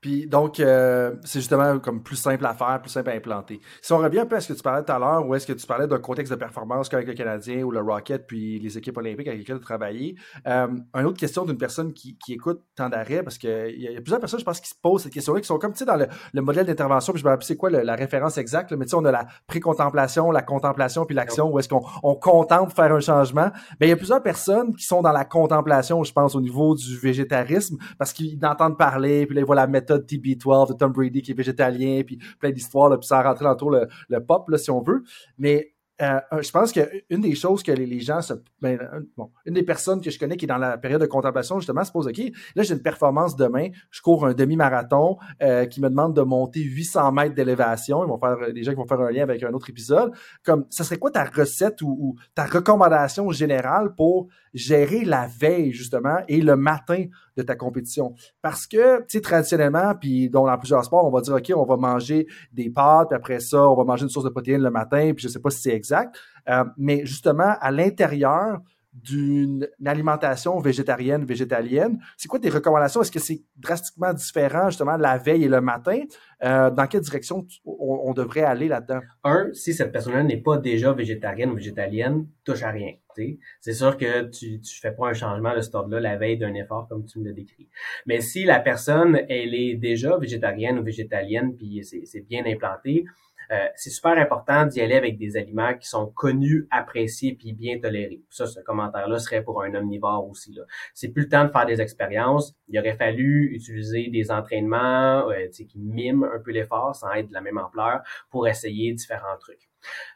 Puis donc, euh, c'est justement comme plus simple à faire, plus simple à implanter. Si on revient un peu à ce que tu parlais tout à l'heure, ou est-ce que tu parlais d'un contexte de performance avec le Canadien ou le Rocket, puis les équipes olympiques avec lesquelles tu travaillais, euh, une autre question d'une personne qui, qui, écoute tant d'arrêt, parce qu'il y, y, a plusieurs personnes, je pense, qui se posent cette question-là, qui sont comme, tu sais, dans le, modèle d'intervention, puis je me rappelle c'est quoi la référence exacte, mais tu sais, on a la pré-contemplation, la contemplation, puis l'action, où est-ce qu'on on contemple faire un changement. Mais il y a plusieurs personnes qui sont dans la contemplation, je pense, au niveau du végétarisme, parce qu'ils entendent parler, puis là, ils voient la méthode TB12 de Tom Brady qui est végétalien, puis plein d'histoires, puis ça a rentré dans le, le pop, là, si on veut. Mais euh, je pense qu'une des choses que les, gens se. Ben, bon, une des personnes que je connais qui est dans la période de contemplation, justement, se pose OK, là, j'ai une performance demain, je cours un demi-marathon euh, qui me demande de monter 800 mètres d'élévation. Ils vont faire des gens qui vont faire un lien avec un autre épisode. Comme, ça serait quoi ta recette ou ta recommandation générale pour gérer la veille, justement, et le matin de ta compétition. Parce que, tu sais, traditionnellement, puis dans plusieurs sports, on va dire, OK, on va manger des pâtes, puis après ça, on va manger une source de protéines le matin, puis je sais pas si c'est exact. Euh, mais justement, à l'intérieur d'une alimentation végétarienne, végétalienne. C'est quoi tes recommandations? Est-ce que c'est drastiquement différent, justement, la veille et le matin? Euh, dans quelle direction on, devrait aller là-dedans? Un, si cette personne-là n'est pas déjà végétarienne ou végétalienne, touche à rien. C'est sûr que tu tu fais pas un changement de ce ordre-là la veille d'un effort comme tu me l'as décrit. Mais si la personne, elle est déjà végétarienne ou végétalienne, puis c'est bien implanté, c'est super important d'y aller avec des aliments qui sont connus, appréciés puis bien tolérés. Ça, ce commentaire-là serait pour un omnivore aussi. Là. C'est plus le temps de faire des expériences. Il aurait fallu utiliser des entraînements euh, qui miment un peu l'effort sans être de la même ampleur pour essayer différents trucs.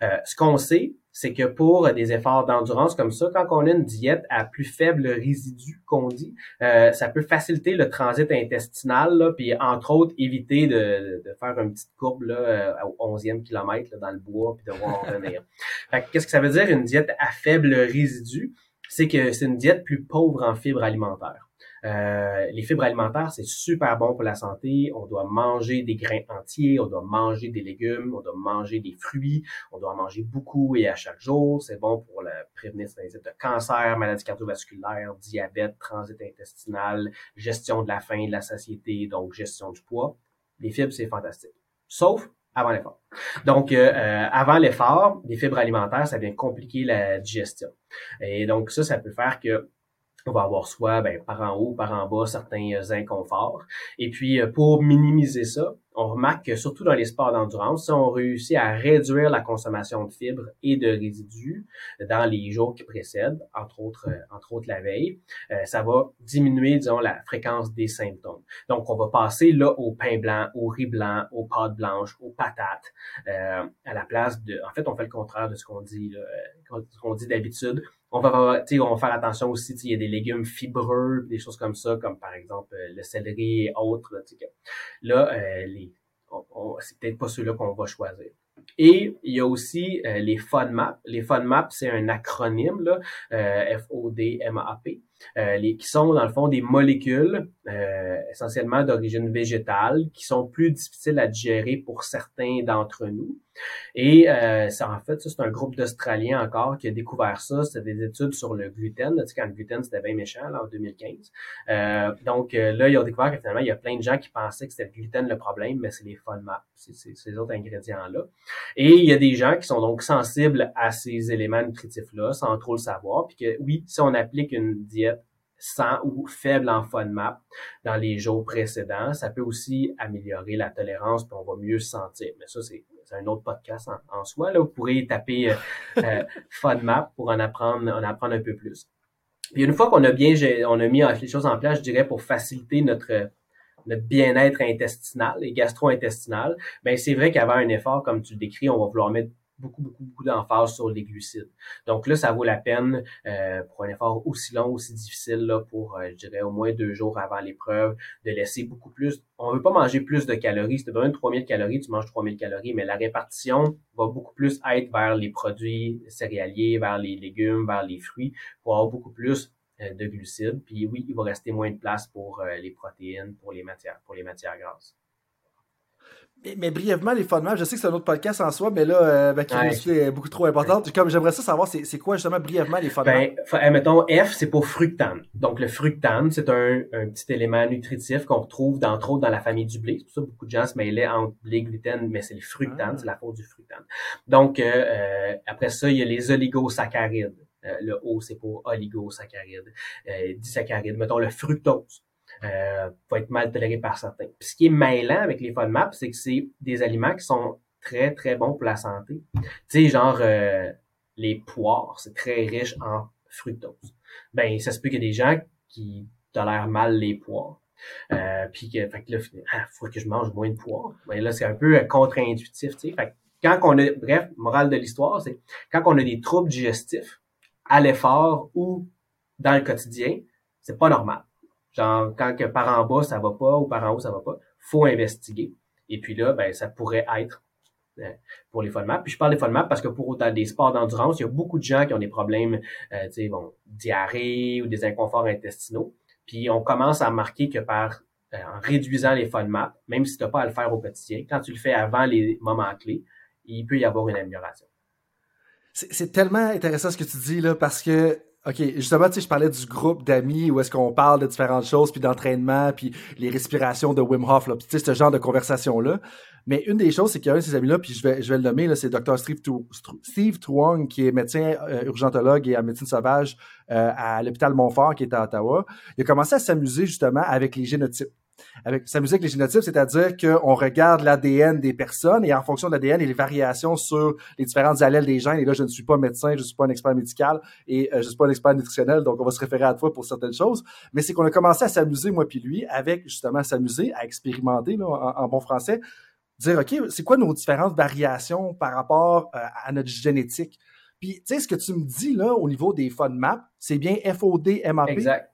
Euh, ce qu'on sait, c'est que pour des efforts d'endurance comme ça, quand on a une diète à plus faible résidu qu'on dit, euh, ça peut faciliter le transit intestinal, là, puis entre autres éviter de, de, faire une petite courbe là, euh, au 11e kilomètre là, dans le bois puis de voir revenir. Qu'est-ce que ça veut dire une diète à faible résidu? C'est que c'est une diète plus pauvre en fibres alimentaires. Euh, les fibres alimentaires, c'est super bon pour la santé. On doit manger des grains entiers, on doit manger des légumes, on doit manger des fruits, on doit manger beaucoup et à chaque jour. C'est bon pour la prévenir de cancer, maladies cardiovasculaires, diabète, transit intestinal, gestion de la faim, de la satiété, donc gestion du poids. Les fibres, c'est fantastique. Sauf avant l'effort. Donc, euh, euh, avant l'effort, les fibres alimentaires, ça vient compliquer la digestion. Et donc, ça, ça peut faire que on va avoir soit ben, par en haut, par en bas, certains euh, inconforts. Et puis, euh, pour minimiser ça, on remarque que surtout dans les sports d'endurance, si on réussit à réduire la consommation de fibres et de résidus dans les jours qui précèdent, entre autres, euh, entre autres la veille, ça va diminuer, disons, la fréquence des symptômes. Donc, on va passer là au pain blanc, au riz blanc, aux pâtes blanches, aux patates, à la place de... En fait, on fait le contraire de ce qu'on dit, là, ce qu'on dit d'habitude on va, on va faire attention aussi, il y a des légumes fibreux, des choses comme ça, comme par exemple euh, le céleri et autres. Là, euh, les, c'est peut-être pas ceux-là qu'on va choisir. Et il y a aussi euh, les FODMAP. Les FODMAP, c'est un acronyme, là, euh, F-O-D-M-A-P, euh, les, qui sont dans le fond des molécules essentiellement d'origine végétale qui sont plus difficiles à digérer pour certains d'entre nous. Et euh, en fait, c'est un groupe d'Australiens encore qui a découvert ça. C'était des études sur le gluten. Tu sais, quand le gluten, c'était bien méchant là, en 2015. Euh, donc euh, là, ils ont découvert que finalement, il y a plein de gens qui pensaient que c'était le gluten le problème, mais c'est les FODMAP, c'est ces autres ingrédients-là. Et il y a des gens qui sont donc sensibles à ces éléments nutritifs-là sans trop le savoir. Puis que oui, si on applique une diète sans ou faible en FODMAP dans les jours précédents, ça peut aussi améliorer la tolérance, puis on va mieux se sentir. Mais ça, c'est un autre podcast en, soi. Là, vous pourrez taper euh, euh FODMAP pour en apprendre, en apprendre un peu plus. Puis une fois qu'on a bien on a mis les choses en place, je dirais, pour faciliter notre notre bien-être intestinal et gastro-intestinal, ben c'est vrai qu'avant un effort, comme tu le décris, on va vouloir mettre beaucoup, beaucoup, beaucoup d'emphase sur les glucides. Donc là, ça vaut la peine euh, pour un effort aussi long, aussi difficile, là, pour, euh, je dirais, au moins deux jours avant l'épreuve, de laisser beaucoup plus. On veut pas manger plus de calories. Si tu as besoin de 3000 calories, tu manges 3000 calories, mais la répartition va beaucoup plus être vers les produits céréaliers, vers les légumes, vers les fruits, pour avoir beaucoup plus euh, de glucides. Puis oui, il va rester moins de place pour les protéines, pour les matières, pour les matières grasses. Mais, brièvement, les FODMAP, je sais que c'est un autre podcast en soi, mais là, euh, ben, est beaucoup trop importante. Comme j'aimerais ça savoir, c'est quoi justement brièvement les FODMAP? Ben, mettons, F, c'est pour fructane. Donc, le fructane, c'est un, un, petit élément nutritif qu'on retrouve, entre autres, dans la famille du blé. C'est pour ça que beaucoup de gens se mêlaient entre blé, gluten, mais c'est le fructane, ah. c'est la faute du fructane. Donc, euh, euh, après ça, il y a les oligosaccharides. Euh, le O, c'est pour oligosaccharides. Euh, disaccharides. Mettons, le fructose euh, va être mal toléré par certains. Ce qui est mêlant avec les FODMAP, c'est que c'est des aliments qui sont très, très bons pour la santé. Tu sais, genre euh, les poires, c'est très riche en fructose. Ben, ça se peut qu'il y ait des gens qui tolèrent mal les poires. Euh, puis que, fait que là, ah, faut que je mange moins de poires. Ben là, c'est un peu contre-intuitif, tu sais. Quand on a, bref, morale de l'histoire, c'est quand on a des troubles digestifs à l'effort ou dans le quotidien, c'est pas normal. Genre, quand que par en bas, ça va pas, ou par en haut, ça va pas, faut investiguer. Et puis là, ben, ça pourrait être euh, pour les FODMAP. Puis je parle des FODMAP parce que pour dans des sports d'endurance, il y a beaucoup de gens qui ont des problèmes, euh, tu sais, bon, diarrhée ou des inconforts intestinaux. Puis on commence à remarquer que par euh, en réduisant les FODMAP, même si tu n'as pas à le faire au quotidien, quand tu le fais avant les moments clés, il peut y avoir une amélioration. C'est tellement intéressant ce que tu dis là parce que OK, justement, tu sais, je parlais du groupe d'amis où est-ce qu'on parle de différentes choses, puis d'entraînement, puis les respirations de Wim Hof, là, tu sais, ce genre de conversation-là. Mais une des choses, c'est qu'il y a un de ces amis-là, puis je vais, je vais le nommer, c'est Dr. Steve, Steve Truong, qui est médecin euh, urgentologue et à médecine sauvage euh, à l'hôpital Montfort, qui est à Ottawa. Il a commencé à s'amuser justement avec les génotypes avec sa musique les génotypes, c'est-à-dire qu'on regarde l'ADN des personnes et en fonction de l'ADN et les variations sur les différentes allèles des gènes. Et là, je ne suis pas médecin, je ne suis pas un expert médical et euh, je ne suis pas un expert nutritionnel, donc on va se référer à toi pour certaines choses. Mais c'est qu'on a commencé à s'amuser, moi puis lui, avec justement s'amuser, à expérimenter là, en, bon français, dire, OK, c'est quoi nos différentes variations par rapport euh, à notre génétique? Puis, tu sais, ce que tu me dis là au niveau des FODMAP, c'est bien FOD-MAP. Exact.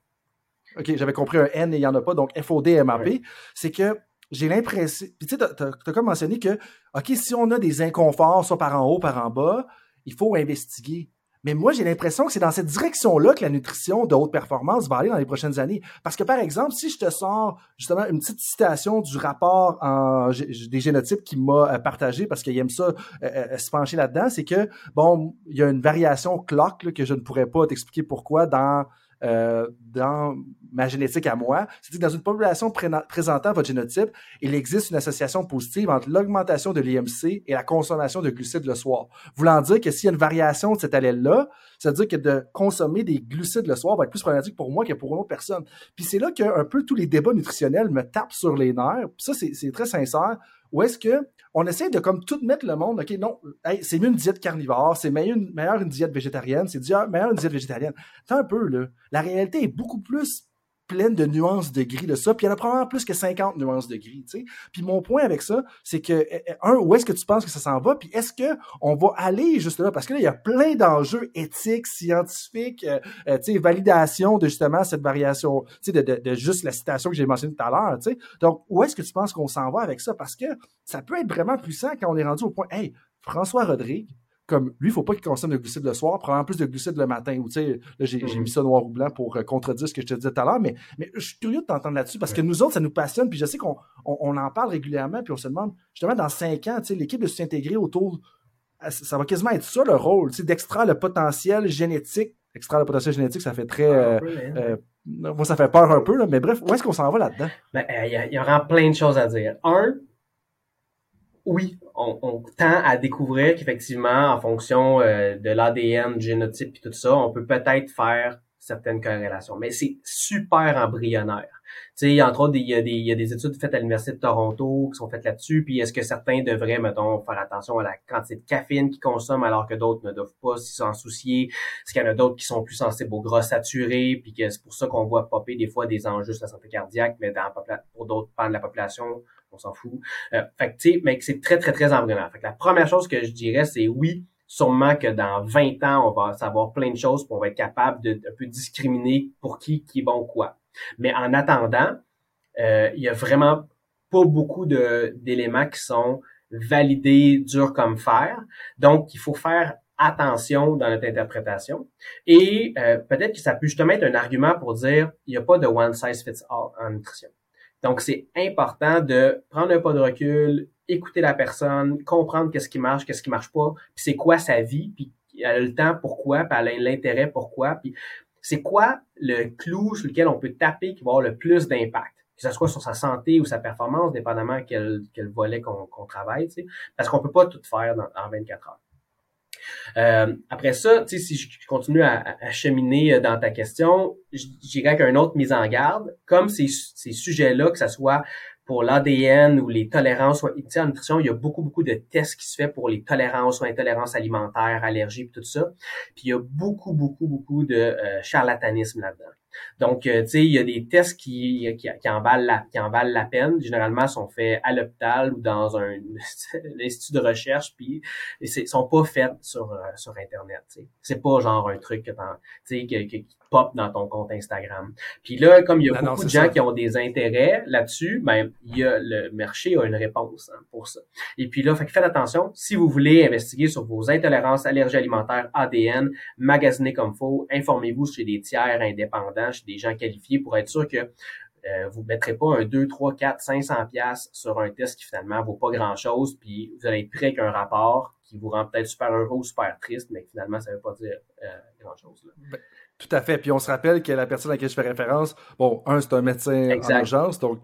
OK, j'avais compris un N et il n'y en a pas, donc FOD, MAP. C'est que j'ai l'impression. Puis tu sais, tu as, comme mentionné que, OK, si on a des inconforts, soit par en haut, par en bas, il faut investiguer. Mais moi, j'ai l'impression que c'est dans cette direction-là que la nutrition de haute performance va aller dans les prochaines années. Parce que, par exemple, si je te sors justement une petite citation du rapport en, des génotypes qui m'a euh, partagé, parce qu'il aime ça euh, euh, se pencher là-dedans, c'est que, bon, il y a une variation clock que je ne pourrais pas t'expliquer pourquoi dans euh, dans ma génétique à moi, c'est que dans une population présentant votre génotype, il existe une association positive entre l'augmentation de l'IMC et la consommation de glucides le soir. Voulant dire que s'il y a une variation de cet allèle-là, ça veut dire que de consommer des glucides le soir va être plus problématique pour moi que pour une autre personne. Puis c'est là que un peu tous les débats nutritionnels me tapent sur les nerfs. Puis ça, c'est très sincère. Où est-ce que on essaie de comme tout mettre le monde, OK, non, c'est mieux une diète carnivore, c'est meilleur une, diète végétarienne, c'est meilleur une diète végétarienne. T'as un peu, là. La réalité est beaucoup plus pleine de nuances de gris de ça, puis il y en a probablement plus que 50 nuances de gris, tu sais. Puis mon point avec ça, c'est que, eh, eh, un, où est-ce que tu penses que ça s'en va, puis est-ce que on va aller juste là, parce que là, il y a plein d'enjeux éthiques, scientifiques, euh, euh, tu sais, validation de justement cette variation, tu sais, de, de, de, juste la citation que j'ai mentionnée tout à l'heure, tu sais. Donc, où est-ce que tu penses qu'on s'en va avec ça? Parce que ça peut être vraiment puissant quand on est rendu au point, hey, François Rodrigue, comme lui, il faut pas qu'il consomme de glucides le soir, prendre plus de glucides le matin. Ou là, j'ai, mis ça noir ou blanc pour euh, contredire ce que je te disais tout à l'heure, mais, mais je suis curieux de t'entendre là-dessus parce que nous autres, ça nous passionne, puis je sais qu'on on, en parle régulièrement, puis on se demande, justement, dans cinq ans, l'équipe de s'intégrer autour, euh, ça va quasiment être ça le rôle, d'extraire le potentiel génétique. Extraire le potentiel génétique, ça fait très. Ah, euh, moi, ça fait peur un peu, là, mais bref, où est-ce qu'on s'en va là-dedans? Ben, il y, y aura plein de choses à dire. Un, oui, on, tend à découvrir qu'effectivement, en fonction euh, de l'ADN, du génotype et tout ça, on peut peut-être faire certaines corrélations. Mais c'est super embryonnaire. Tu sais, entre autres, il y, a des, il y a des études faites à l'Université de Toronto qui sont faites là-dessus. Puis est-ce que certains devraient, mettons, faire attention à la quantité de caféine qu'ils consomment alors que d'autres ne doivent pas s'en soucier? Est-ce qu'il y en a d'autres qui sont plus sensibles aux gras saturés? Puis que c'est pour ça qu'on voit popper des fois des enjeux sur la santé cardiaque, mais dans, pour d'autres pans de la population, on s'en fout. Euh, fait que, tu sais, mais c'est très, très, très embryonnaire. Fait que la première chose que je dirais, c'est oui, sûrement que dans 20 ans, on va savoir plein de choses, pour on va être capable de un peu discriminer pour qui qui est bon quoi. Mais en attendant, euh, il y a vraiment pas beaucoup d'éléments qui sont validés dur comme fer. Donc, il faut faire attention dans notre interprétation. Et euh, peut-être que ça peut justement être un argument pour dire il n'y a pas de one size fits all en nutrition. Donc, c'est important de prendre un pas de recul, écouter la personne, comprendre qu'est-ce qui marche, qu'est-ce qui marche pas, puis c'est quoi sa vie, puis elle a le temps pourquoi, puis elle a l'intérêt pourquoi, puis c'est quoi le clou sur lequel on peut taper qui va avoir le plus d'impact, que ce soit sur sa santé ou sa performance, dépendamment quel, quel volet qu'on travaille, parce qu'on peut pas tout faire en 24 heures. Euh, après ça, si je continue à, à, cheminer euh, dans ta question, j'irai avec une autre mise en garde. Comme ces, ces sujets-là, que ce soit pour l'ADN ou les tolérances, en nutrition, il y a beaucoup, beaucoup de tests qui se fait pour les tolérances ou intolérances alimentaires, allergies, tout ça. Puis il y a beaucoup, beaucoup, beaucoup de euh, charlatanisme là-dedans. Donc, euh, tu sais, il y a des tests qui, qui, qui, en valent la, qui en valent la peine. Généralement, sont faits à l'hôpital ou dans un, institut de recherche, puis ils sont pas faits sur, euh, sur Internet. C'est pas genre un truc que, tu sais, qui pop dans ton compte Instagram. Puis là, comme il y a beaucoup de gens qui ont des intérêts là-dessus, ben, il y a, le marché a une réponse hein, pour ça. Et puis là, fait faites attention. Si vous voulez investiguer sur vos intolérances, allergies alimentaires, ADN, magasinez comme faut, informez-vous chez des tiers indépendants des gens qualifiés pour être sûr que euh, vous ne mettrez pas un 2, 3, 4, 500 pièces sur un test qui finalement vaut pas grand-chose, puis vous allez être prêt avec un rapport qui vous rend peut-être super heureux ou super triste, mais finalement, ça ne veut pas dire euh, grand-chose. Tout à fait. Puis on se rappelle que la personne à laquelle je fais référence, bon, un, c'est un médecin en urgence, donc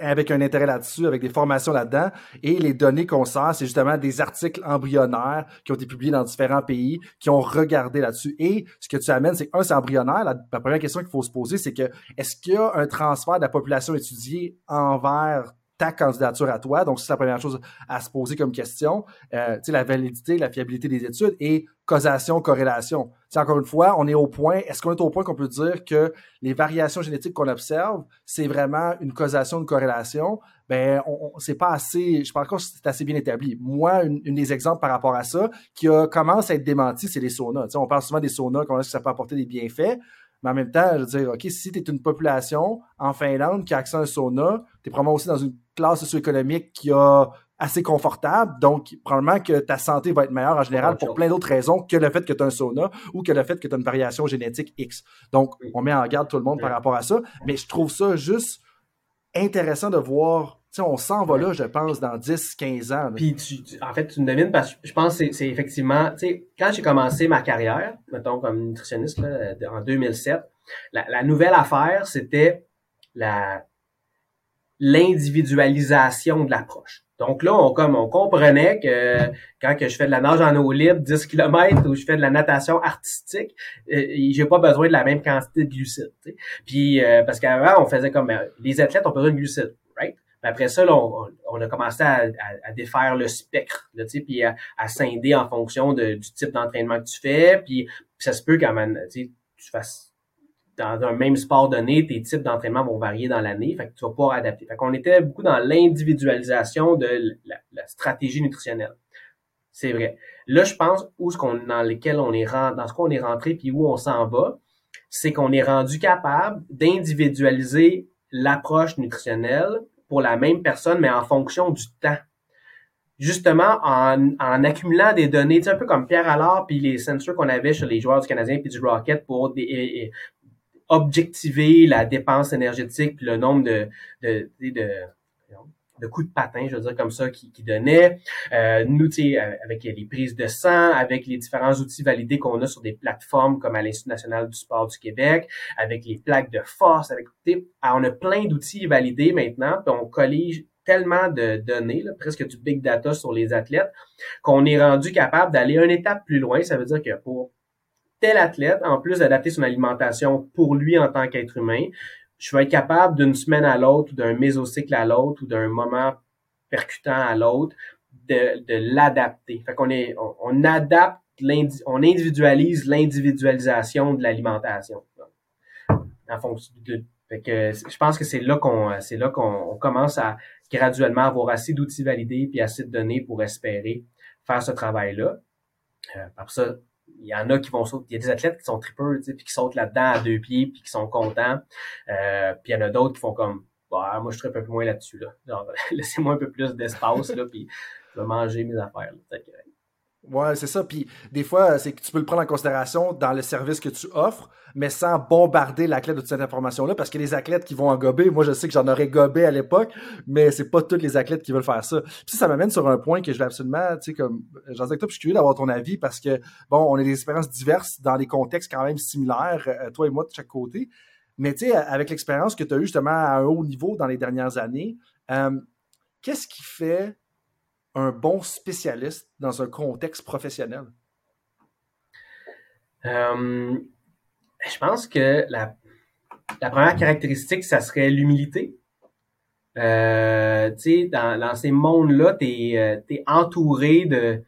avec un intérêt là-dessus, avec des formations là-dedans. Et les données qu'on sort, c'est justement des articles embryonnaires qui ont été publiés dans différents pays, qui ont regardé là-dessus. Et ce que tu amènes, c'est un, c'est embryonnaire. La, la première question qu'il faut se poser, c'est que est-ce qu'il y a un transfert de la population étudiée envers ta candidature à toi. Donc, c'est la première chose à se poser comme question. Euh, la validité, la fiabilité des études et causation, corrélation. sais, encore une fois, on est au point, est-ce qu'on est au point qu'on peut dire que les variations génétiques qu'on observe, c'est vraiment une causation, une corrélation? Ben, on, c'est pas assez, je pense que c'est assez bien établi. Moi, une, des exemples par rapport à ça, qui a, commence à être démenti, c'est les saunas. sais, on parle souvent des saunas, comment est-ce que ça peut apporter des bienfaits? Mais en même temps, je veux dire, OK, si tu es une population en Finlande qui a accès à un sauna, tu es probablement aussi dans une classe socio-économique qui a assez confortable, donc probablement que ta santé va être meilleure en général pour plein d'autres raisons que le fait que tu as un sauna ou que le fait que tu as une variation génétique X. Donc, on met en garde tout le monde par rapport à ça, mais je trouve ça juste intéressant de voir on s'en va là, je pense, dans 10, 15 ans. Puis, tu, en fait, tu me devines parce que je pense que c'est effectivement, tu sais, quand j'ai commencé ma carrière, mettons, comme nutritionniste, là, en 2007, la, la nouvelle affaire, c'était la l'individualisation de l'approche. Donc là, on, comme on comprenait que quand que je fais de la nage en eau libre, 10 km, ou je fais de la natation artistique, euh, j'ai pas besoin de la même quantité de glucides. Puis euh, parce qu'avant, on faisait comme euh, les athlètes ont besoin de glucides? Après ça, on, a commencé à, défaire le spectre, là, puis à, à, scinder en fonction du type d'entraînement que tu fais. Puis, ça se peut quand même, tu fasses dans un même sport donné, tes types d'entraînement vont varier dans l'année, fait que tu vas pouvoir adapter. Fait qu'on était beaucoup dans l'individualisation de la, stratégie nutritionnelle. C'est vrai. Là, je pense où ce qu'on dans lesquels on est dans ce qu'on est rentré puis où on s'en va, c'est qu'on est rendu capable d'individualiser l'approche nutritionnelle pour la même personne, mais en fonction du temps. Justement, en, en accumulant des données, un peu comme Pierre Allard puis les sensors qu'on avait sur les joueurs du Canadien puis du Rocket pour des, objectiver la dépense énergétique puis le nombre de, de, de coups de patin, je veux dire comme ça, qui, qui donnait. Euh, nous, euh, avec les prises de sang, avec les différents outils validés qu'on a sur des plateformes comme à l'Institut national du sport du Québec, avec les plaques de force, avec on a plein d'outils validés maintenant, puis on collige tellement de données, là, presque du big data sur les athlètes, qu'on est rendu capable d'aller une étape plus loin. Ça veut dire que pour tel athlète, en plus d'adapter son alimentation pour lui en tant qu'être humain, je vais être capable d'une semaine à l'autre, ou d'un mésocycle à l'autre, ou d'un moment percutant à l'autre, de, de l'adapter. Fait qu'on est, on, adapte, on individualise l'individualisation de l'alimentation. En fonction de, fait que je pense que c'est là qu'on, c'est là qu'on commence à graduellement avoir assez d'outils validés puis assez de données pour espérer faire ce travail-là. Euh, par ça, il y en a qui vont sauter. Il y a des athlètes qui sont sais, puis qui sautent là-dedans à deux pieds, puis qui sont contents. Euh, puis il y en a d'autres qui font comme bah, moi je serais un peu moins là-dessus. Là. Genre, laissez-moi un peu plus d'espace, là, puis je vais manger mes affaires. Là, Ouais, c'est ça. Puis des fois, c'est que tu peux le prendre en considération dans le service que tu offres, mais sans bombarder l'athlète de toute cette information-là, parce que les athlètes qui vont en gober, moi je sais que j'en aurais gobé à l'époque, mais c'est pas tous les athlètes qui veulent faire ça. Puis ça m'amène sur un point que je vais absolument, tu sais, comme, j'en sais que toi, je suis curieux d'avoir ton avis, parce que, bon, on a des expériences diverses dans des contextes quand même similaires, euh, toi et moi de chaque côté. Mais tu sais, avec l'expérience que tu as eue justement à un haut niveau dans les dernières années, euh, qu'est-ce qui fait un bon spécialiste dans un contexte professionnel? Euh, je pense que la, première caractéristique, ça serait l'humilité. Euh, dans, dans ces mondes-là, tu es, euh, entouré de,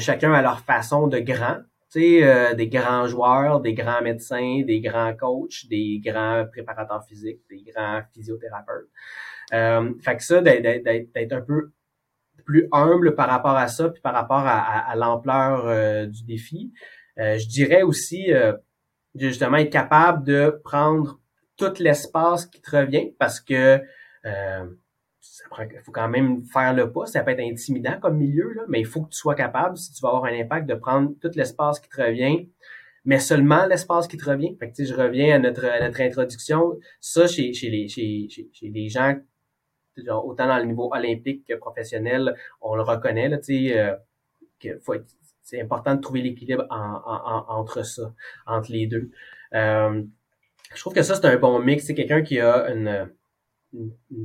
chacun à leur façon de grand. Des grands joueurs, des grands médecins, des grands coachs, des grands préparateurs physiques, des grands physiothérapeutes. Fait que ça, d'être un peu plus humble par rapport à ça, puis par rapport à, l'ampleur euh, du défi. Euh, je dirais aussi euh, justement être capable de prendre tout l'espace qui te revient parce que il faut quand même faire le pas. Ça peut être intimidant comme milieu, là, mais il faut que tu sois capable, si tu vas avoir un impact, de prendre tout l'espace qui te revient, mais seulement l'espace qui te revient. Fait que, je reviens à notre, notre introduction. Ça, chez, chez, les, chez, chez, chez les gens autant dans le niveau olympique que professionnel, on le reconnaît, là, euh, que faut c'est important de trouver l'équilibre entre ça, entre les deux. Euh, je trouve que ça, c'est un bon mix. C'est quelqu'un qui a une,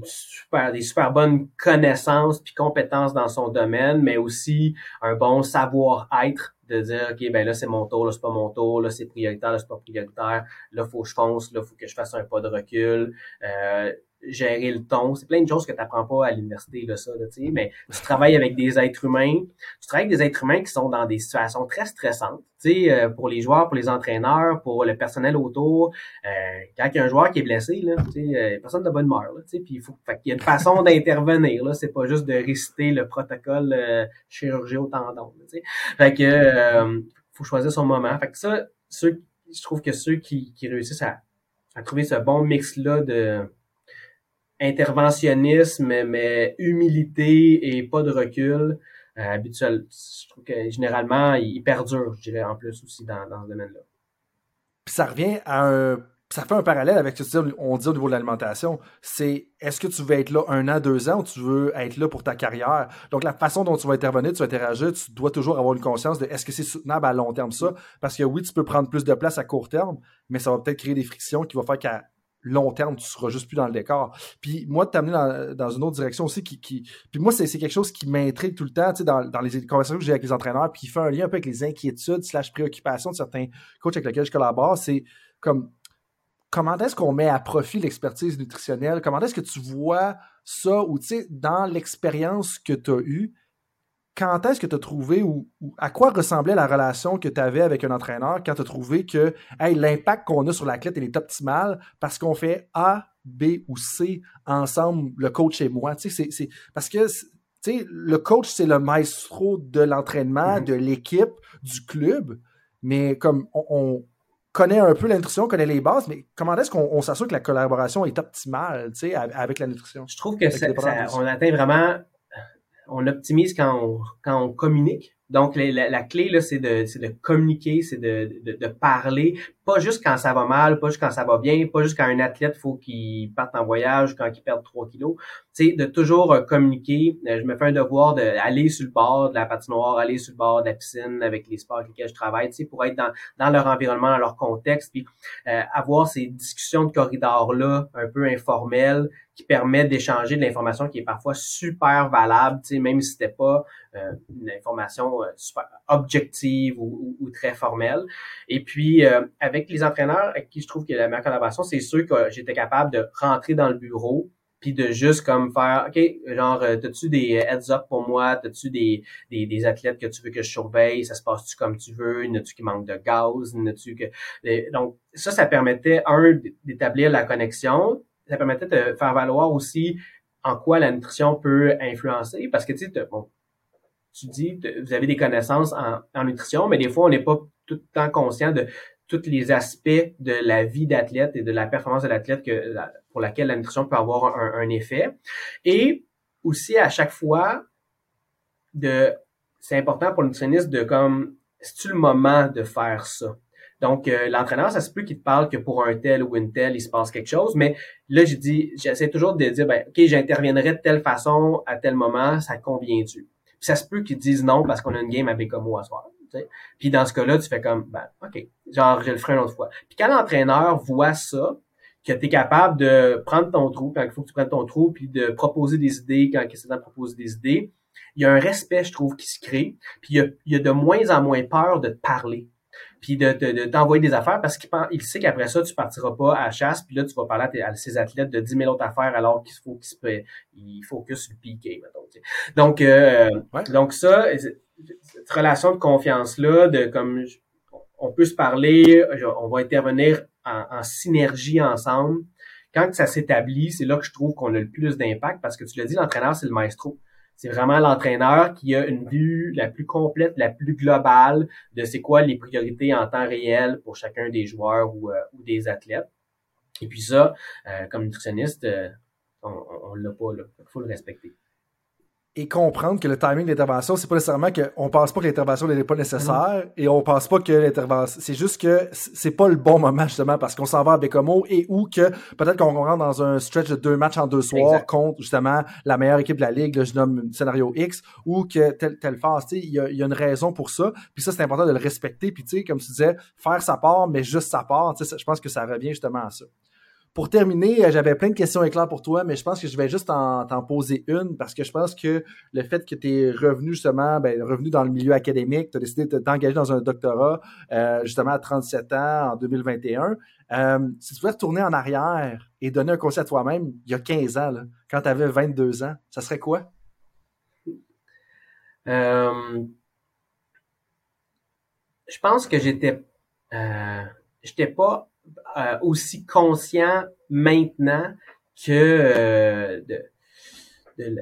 super, des super bonnes connaissances puis compétences dans son domaine, mais aussi un bon savoir-être de dire, OK, ben là, c'est mon tour, là, c'est pas mon tour, là, c'est prioritaire, là, c'est pas prioritaire, là, faut que je fonce, là, faut que je fasse un pas de recul. Euh, gérer le ton. C'est plein de choses que tu n'apprends pas à l'université, là, ça, là, mais tu travailles avec des êtres humains. Tu travailles avec des êtres humains qui sont dans des situations très stressantes. sais, euh, pour les joueurs, pour les entraîneurs, pour le personnel autour. Euh, quand il y a un joueur qui est blessé, là, euh, personne de bonne humeur. Là, puis il faut, fait y a une façon d'intervenir. Là, c'est pas juste de réciter le protocole euh, chirurgie au tendon. Là, fait que euh, faut choisir son moment. Fait que ça, ceux, je trouve que ceux qui, qui réussissent à, à trouver ce bon mix-là de interventionnisme, mais humilité et pas de recul. Euh, habituel, je trouve que généralement, il perdure, je dirais, en plus aussi dans, dans ce domaine-là. Puis ça revient à un. Ça fait un parallèle avec ce qu'on dit au niveau de l'alimentation. C'est est-ce que tu veux être là un an, deux ans ou tu veux être là pour ta carrière? Donc, la façon dont tu vas intervenir, tu vas interagir, tu dois toujours avoir une conscience de est-ce que c'est soutenable à long terme ça? Parce que oui, tu peux prendre plus de place à court terme, mais ça va peut-être créer des frictions qui vont faire qu'à long terme, tu seras juste plus dans le décor. Puis moi, de t'amener dans, dans, une autre direction aussi qui. qui puis moi, c'est quelque chose qui m'intrigue tout le temps, tu sais, dans, dans les conversations que j'ai avec les entraîneurs, puis qui fait un lien un peu avec les inquiétudes slash préoccupations de certains coachs avec lesquels je collabore, c'est comme comment est-ce qu'on met à profit l'expertise nutritionnelle? Comment est-ce que tu vois ça ou tu sais, dans l'expérience que tu as eue, quand est-ce que tu as trouvé ou, à quoi ressemblait la relation que tu avais avec un entraîneur quand tu as trouvé que hey, l'impact qu'on a sur l'athlète est optimal parce qu'on fait A, B ou C ensemble, le coach et moi. Tu sais, c'est, parce que le coach, c'est le maestro de l'entraînement, mm-hmm. de l'équipe, du club, mais comme on, connaît un peu la nutrition, on connaît les bases, mais comment est-ce qu'on s'assure que la collaboration est optimale avec la nutrition? Je trouve que ça, on atteint vraiment on optimise quand on, quand on communique. Donc, la, la, clé, là, c'est de, de communiquer, c'est de, de, de, parler, pas juste quand ça va mal, pas juste quand ça va bien, pas juste quand un athlète faut qu'il parte en voyage, quand il perd 3 kilos. C'est de toujours euh, communiquer. Euh, je me fais un devoir d'aller sur le bord de la patinoire, aller sur le bord de la piscine avec les sports avec lesquels je travaille, tu sais, pour être dans, dans leur environnement, dans leur contexte, puis euh, avoir ces discussions de corridor-là un peu informelles qui permettent d'échanger de l'information qui est parfois super valable, tu sais, même si c'était pas une information super objective ou, ou, très formelle. Et puis, avec les entraîneurs avec qui je trouve que la meilleure collaboration, c'est ceux que j'étais capable de rentrer dans le bureau puis de juste comme faire OK, genre euh, t'as-tu des heads up pour moi, t'as-tu des, des, des athlètes que tu veux que je surveille, ça se passe-tu comme tu veux, n'as-tu qui manque de gaz, n'as-tu que donc ça ça permettait un d'établir la connexion, ça permettait de faire valoir aussi en quoi la nutrition peut influencer parce que tu sais bon, tu dis vous avez des connaissances en, en nutrition mais des fois on n'est pas tout le temps conscient de tous les aspects de la vie d'athlète et de la performance de l'athlète que, pour laquelle la nutrition peut avoir un, effet. Et aussi à chaque fois, de c'est important pour le nutritionniste de comme c'est-tu le moment de faire ça? Donc, euh, l'entraîneur, ça se peut qu'il te parle que pour un tel ou une telle, il se passe quelque chose, mais là, j'ai dit, j'essaie toujours de dire, ben, OK, j'interviendrai de telle façon à tel moment, ça convient-tu? Puis ça se peut qu'ils disent non parce qu'on a une game à Bécomo à soir. Puis dans ce cas-là, tu fais comme, ben, OK, genre, je le ferai une autre fois. Puis quand l'entraîneur voit ça, que tu es capable de prendre ton trou quand il faut que tu prennes ton trou, puis de proposer des idées quand il de proposer des idées, il y a un respect, je trouve, qui se crée. Puis il y a, il y a de moins en moins peur de te parler puis de, de, t'envoyer des affaires parce qu'il il sait qu'après ça, tu partiras pas à chasse, puis là, tu vas parler à, ces athlètes de 10 000 autres affaires alors qu'il faut qu'ils se il focus sur le piqué, mettons. Donc, euh, donc ça, relation de confiance-là, de comme on peut se parler, on va intervenir en, synergie ensemble. Quand ça s'établit, c'est là que je trouve qu'on a le plus d'impact parce que tu l'as dit, l'entraîneur, c'est le maestro. C'est vraiment l'entraîneur qui a une vue la plus complète, la plus globale de c'est quoi les priorités en temps réel pour chacun des joueurs ou, euh, des athlètes. Et puis ça, euh, comme nutritionniste, euh, on, on l'a pas là. Il faut le respecter. Et comprendre que le timing de l'intervention, c'est pas nécessairement qu'on pense pas que l'intervention n'est pas nécessaire et on pense pas que l'intervention, c'est juste que c'est pas le bon moment justement parce qu'on s'en va à Bécomo et ou que peut-être qu'on rentre dans un stretch de deux matchs en deux soirs contre justement la meilleure équipe de la ligue, là, je nomme scénario X ou que telle telle phase, tu sais, il y a, y a, une raison pour ça. Puis ça c'est important de le respecter puis tu sais comme tu disais, faire sa part mais juste sa part, tu sais, je pense que ça revient justement à ça. Pour terminer, euh, j'avais plein de questions éclairs pour toi, mais je pense que je vais juste t'en poser une parce que je pense que le fait que tu es revenu justement, ben, revenu dans le milieu académique, tu as décidé de t'engager dans un doctorat euh, justement à 37 ans en 2021. Euh, si tu pouvais retourner en arrière et donner un conseil à toi-même il y a 15 ans, là, quand tu avais 22 ans, ça serait quoi? Euh, je pense que j'étais euh, j'étais pas euh, aussi conscient maintenant que euh, de, de,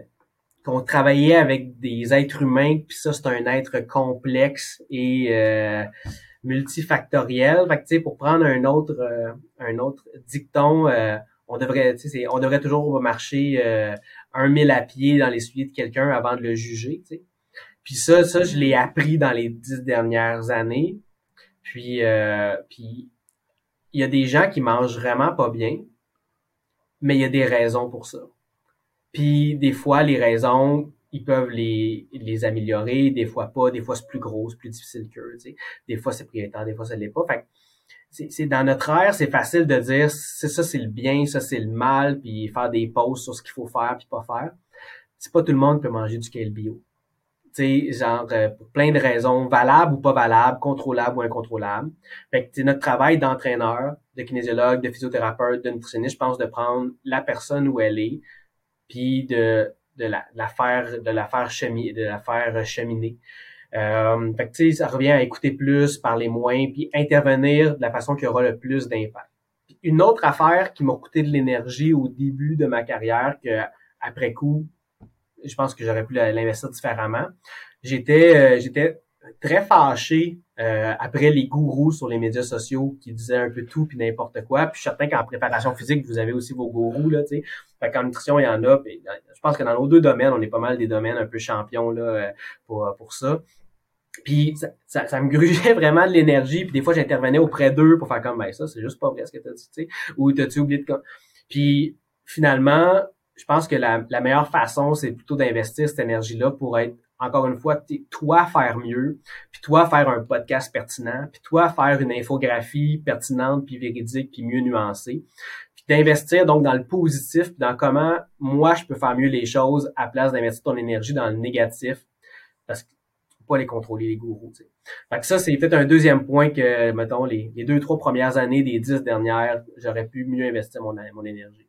qu'on travaillait avec des êtres humains, puis ça, c'est un être complexe et euh, multifactoriel. Fait que, pour prendre un autre, euh, un autre dicton, on devrait, on devrait toujours marcher un mille à pied dans les souliers de quelqu'un avant de le juger, tu sais. Puis ça, ça, je l'ai appris dans les dix dernières années. Puis, puis il y a des gens qui mangent vraiment pas bien, mais il y a des raisons pour ça. Puis des fois, les raisons, ils peuvent les, les améliorer, des fois pas, des fois c'est plus gros, c'est plus difficile qu'eux, tu sais. Des fois c'est prioritaire, des fois ça l'est pas. Fait c'est dans notre ère, c'est facile de dire c'est ça c'est le bien, ça c'est le mal, puis faire des pauses sur ce qu'il faut faire puis pas faire. C'est pas tout le monde peut manger du kale bio genre euh, pour plein de raisons, valables ou pas valables, contrôlables ou incontrôlables. Fait que notre travail d'entraîneur, de kinésiologue, de physiothérapeute, de nutritionniste, je pense de prendre la personne où elle est, puis de de la, la faire de la faire cheminer, de la faire cheminer. Euh, fait que tu sais, ça revient à écouter plus, parler moins, puis intervenir de la façon qui aura le plus d'impact. Une autre affaire qui m'a coûté de l'énergie au début de ma carrière, que après coup, je pense que j'aurais pu l'investir différemment. J'étais euh, j'étais très fâché euh, après les gourous sur les médias sociaux qui disaient un peu tout puis n'importe quoi. Puis je certain qu'en préparation physique, vous avez aussi vos gourous, là, tu sais. Fait qu'en nutrition, il y en a. Je pense que dans nos deux domaines, on est pas mal des domaines un peu champions là, euh, pour, pour ça. Puis ça, ça, me grugeait vraiment de l'énergie. Puis des fois, j'intervenais auprès d'eux pour faire comme ben ça, c'est juste pas vrai ce que t'as dit, tu sais. Ou t'as-tu oublié de. Puis finalement, je pense que la, meilleure façon, c'est plutôt d'investir cette énergie-là pour être, encore une fois, toi faire mieux, puis toi faire un podcast pertinent, puis toi faire une infographie pertinente, puis véridique, puis mieux nuancée. Puis d'investir donc dans le positif, puis dans comment moi je peux faire mieux les choses à place d'investir ton énergie dans le négatif, parce que pas les contrôler les gourous. sais. Fait que ça, c'est peut-être un deuxième point que, mettons, les, les deux, trois premières années des dix dernières, j'aurais pu mieux investir mon, mon énergie.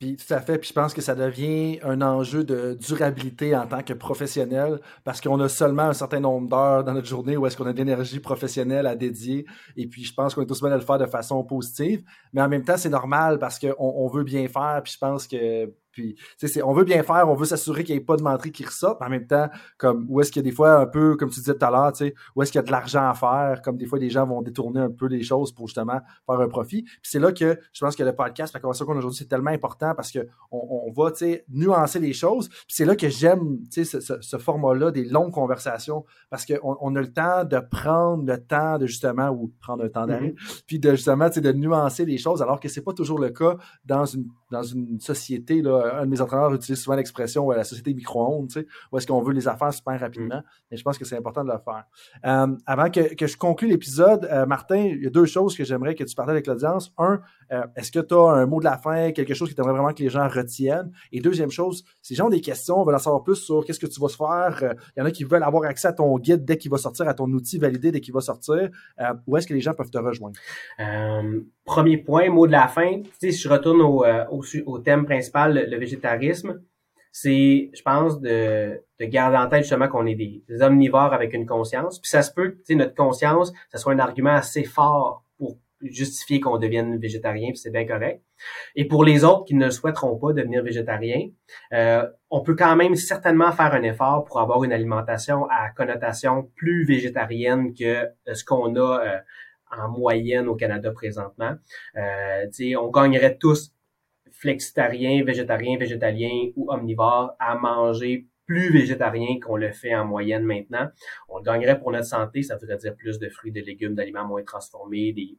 Puis tout à fait, puis je pense que ça devient un enjeu de durabilité en tant que professionnel parce qu'on a seulement un certain nombre d'heures dans notre journée où est-ce qu'on a de l'énergie professionnelle à dédier. Et puis je pense qu'on est tous bien à le faire de façon positive, mais en même temps c'est normal parce qu'on on veut bien faire. Puis je pense que puis, on veut bien faire, on veut s'assurer qu'il n'y ait pas de menterie qui ressorte, mais en même temps, comme où est-ce qu'il y a des fois un peu, comme tu disais tout à l'heure, tu sais, où est-ce qu'il y a de l'argent à faire, comme des fois des gens vont détourner un peu les choses pour justement faire un profit. Puis c'est là que je pense que le podcast, la conversation qu'on a aujourd'hui, c'est tellement important parce que on, va, tu sais, nuancer les choses. Puis c'est là que j'aime, tu sais, ce, ce, format-là des longues conversations parce qu'on on a le temps de prendre le temps de justement, ou prendre un temps d'arrêt, mm-hmm. puis de justement, tu sais, de nuancer les choses alors que c'est pas toujours le cas dans une dans une société là un de mes entraîneurs utilise souvent l'expression la société micro-ondes, tu sais, où est-ce qu'on veut les affaires super rapidement. Mm. Mais je pense que c'est important de le faire. Euh, avant que, que, je conclue l'épisode, euh, Martin, il y a deux choses que j'aimerais que tu partages avec l'audience. Un, euh, est-ce que tu as un mot de la fin, quelque chose qui t'aimerait vraiment que les gens retiennent? Et deuxième chose, si les gens ont des questions, veulent en savoir plus sur qu'est-ce que tu vas faire, il y en a qui veulent avoir accès à ton guide dès qu'il va sortir, à ton outil validé dès qu'il va sortir. où est-ce que les gens peuvent te rejoindre? premier point, mot de la fin. Si je retourne au, thème principal, le, végétarisme, c'est, je pense, de, de garder en tête justement qu'on est des, omnivores avec une conscience. Puis ça se peut que notre conscience, ça soit un argument assez fort justifier qu'on devienne végétarien, c'est bien correct. Et pour les autres qui ne souhaiteront pas devenir végétarien, euh, on peut quand même certainement faire un effort pour avoir une alimentation à connotation plus végétarienne que ce qu'on a euh, en moyenne au Canada présentement. Euh, on gagnerait tous flexitarien, végétarien, végétalien ou omnivore à manger plus végétarien qu'on le fait en moyenne maintenant. On le gagnerait pour notre santé, ça voudrait dire plus de fruits, de légumes, d'aliments moins transformés. Des...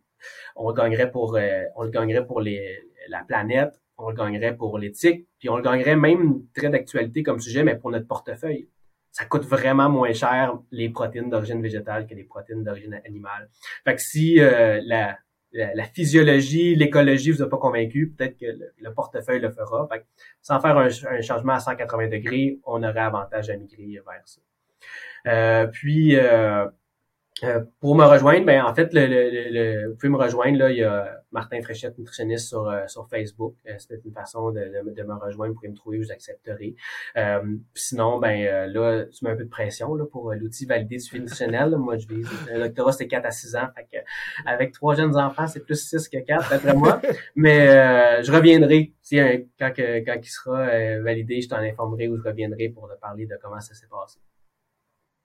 On le gagnerait pour, euh, on le gagnerait pour la planète, on le gagnerait pour l'éthique, puis on le gagnerait même très d'actualité comme sujet, mais pour notre portefeuille. Ça coûte vraiment moins cher les protéines d'origine végétale que les protéines d'origine animale. Fait que si euh, la, la, physiologie, l'écologie vous a pas convaincu, peut-être que le, portefeuille le fera. sans faire un, changement à 180 degrés, on aurait avantage à migrer vers ça. Euh, puis, euh, pour me rejoindre, ben en fait, le, le, vous pouvez me rejoindre. Là, il y a Martin Fréchette, nutritionniste sur, euh, sur Facebook. Euh, c'est une façon de, de, me rejoindre. Vous pouvez me trouver, vous accepterez. sinon, ben là, tu mets un peu de pression là, pour l'outil validé du nutritionnel. Moi, je vise. Le doctorat, c'est 4 à 6 ans. Fait que, avec trois jeunes enfants, c'est plus 6 que 4, d'après moi. Mais je reviendrai. Si, quand, quand il sera validé, je t'en informerai ou je reviendrai pour te parler de comment ça s'est passé.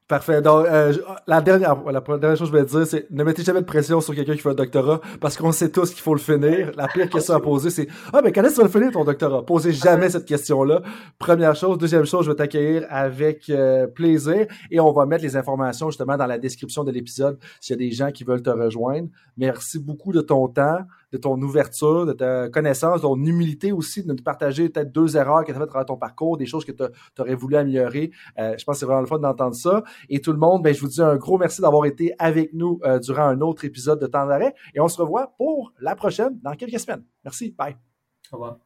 Parfait. Donc, euh, la, dernière, la dernière chose que je vais dire, c'est ne mettez jamais de pression sur quelqu'un qui fait un doctorat parce qu'on sait tous qu'il faut le finir. La pire question à poser, c'est Ah, mais quand est-ce que tu vas le finir ton doctorat? Posez jamais cette question-là. Première chose. Deuxième chose, je vais t'accueillir avec euh, plaisir et on va mettre les informations justement dans la description de l'épisode s'il y a des gens qui veulent te rejoindre. Merci beaucoup de ton temps de ton ouverture, de ta connaissance, de ton humilité aussi, de nous partager peut-être deux erreurs que tu as faites travers ton parcours, des choses que tu aurais voulu améliorer. Euh, je pense que c'est vraiment le fun d'entendre ça. Et tout le monde, ben, je vous dis un gros merci d'avoir été avec nous euh, durant un autre épisode de Temps d'arrêt. Et on se revoit pour la prochaine dans quelques semaines. Merci. Bye. Au revoir.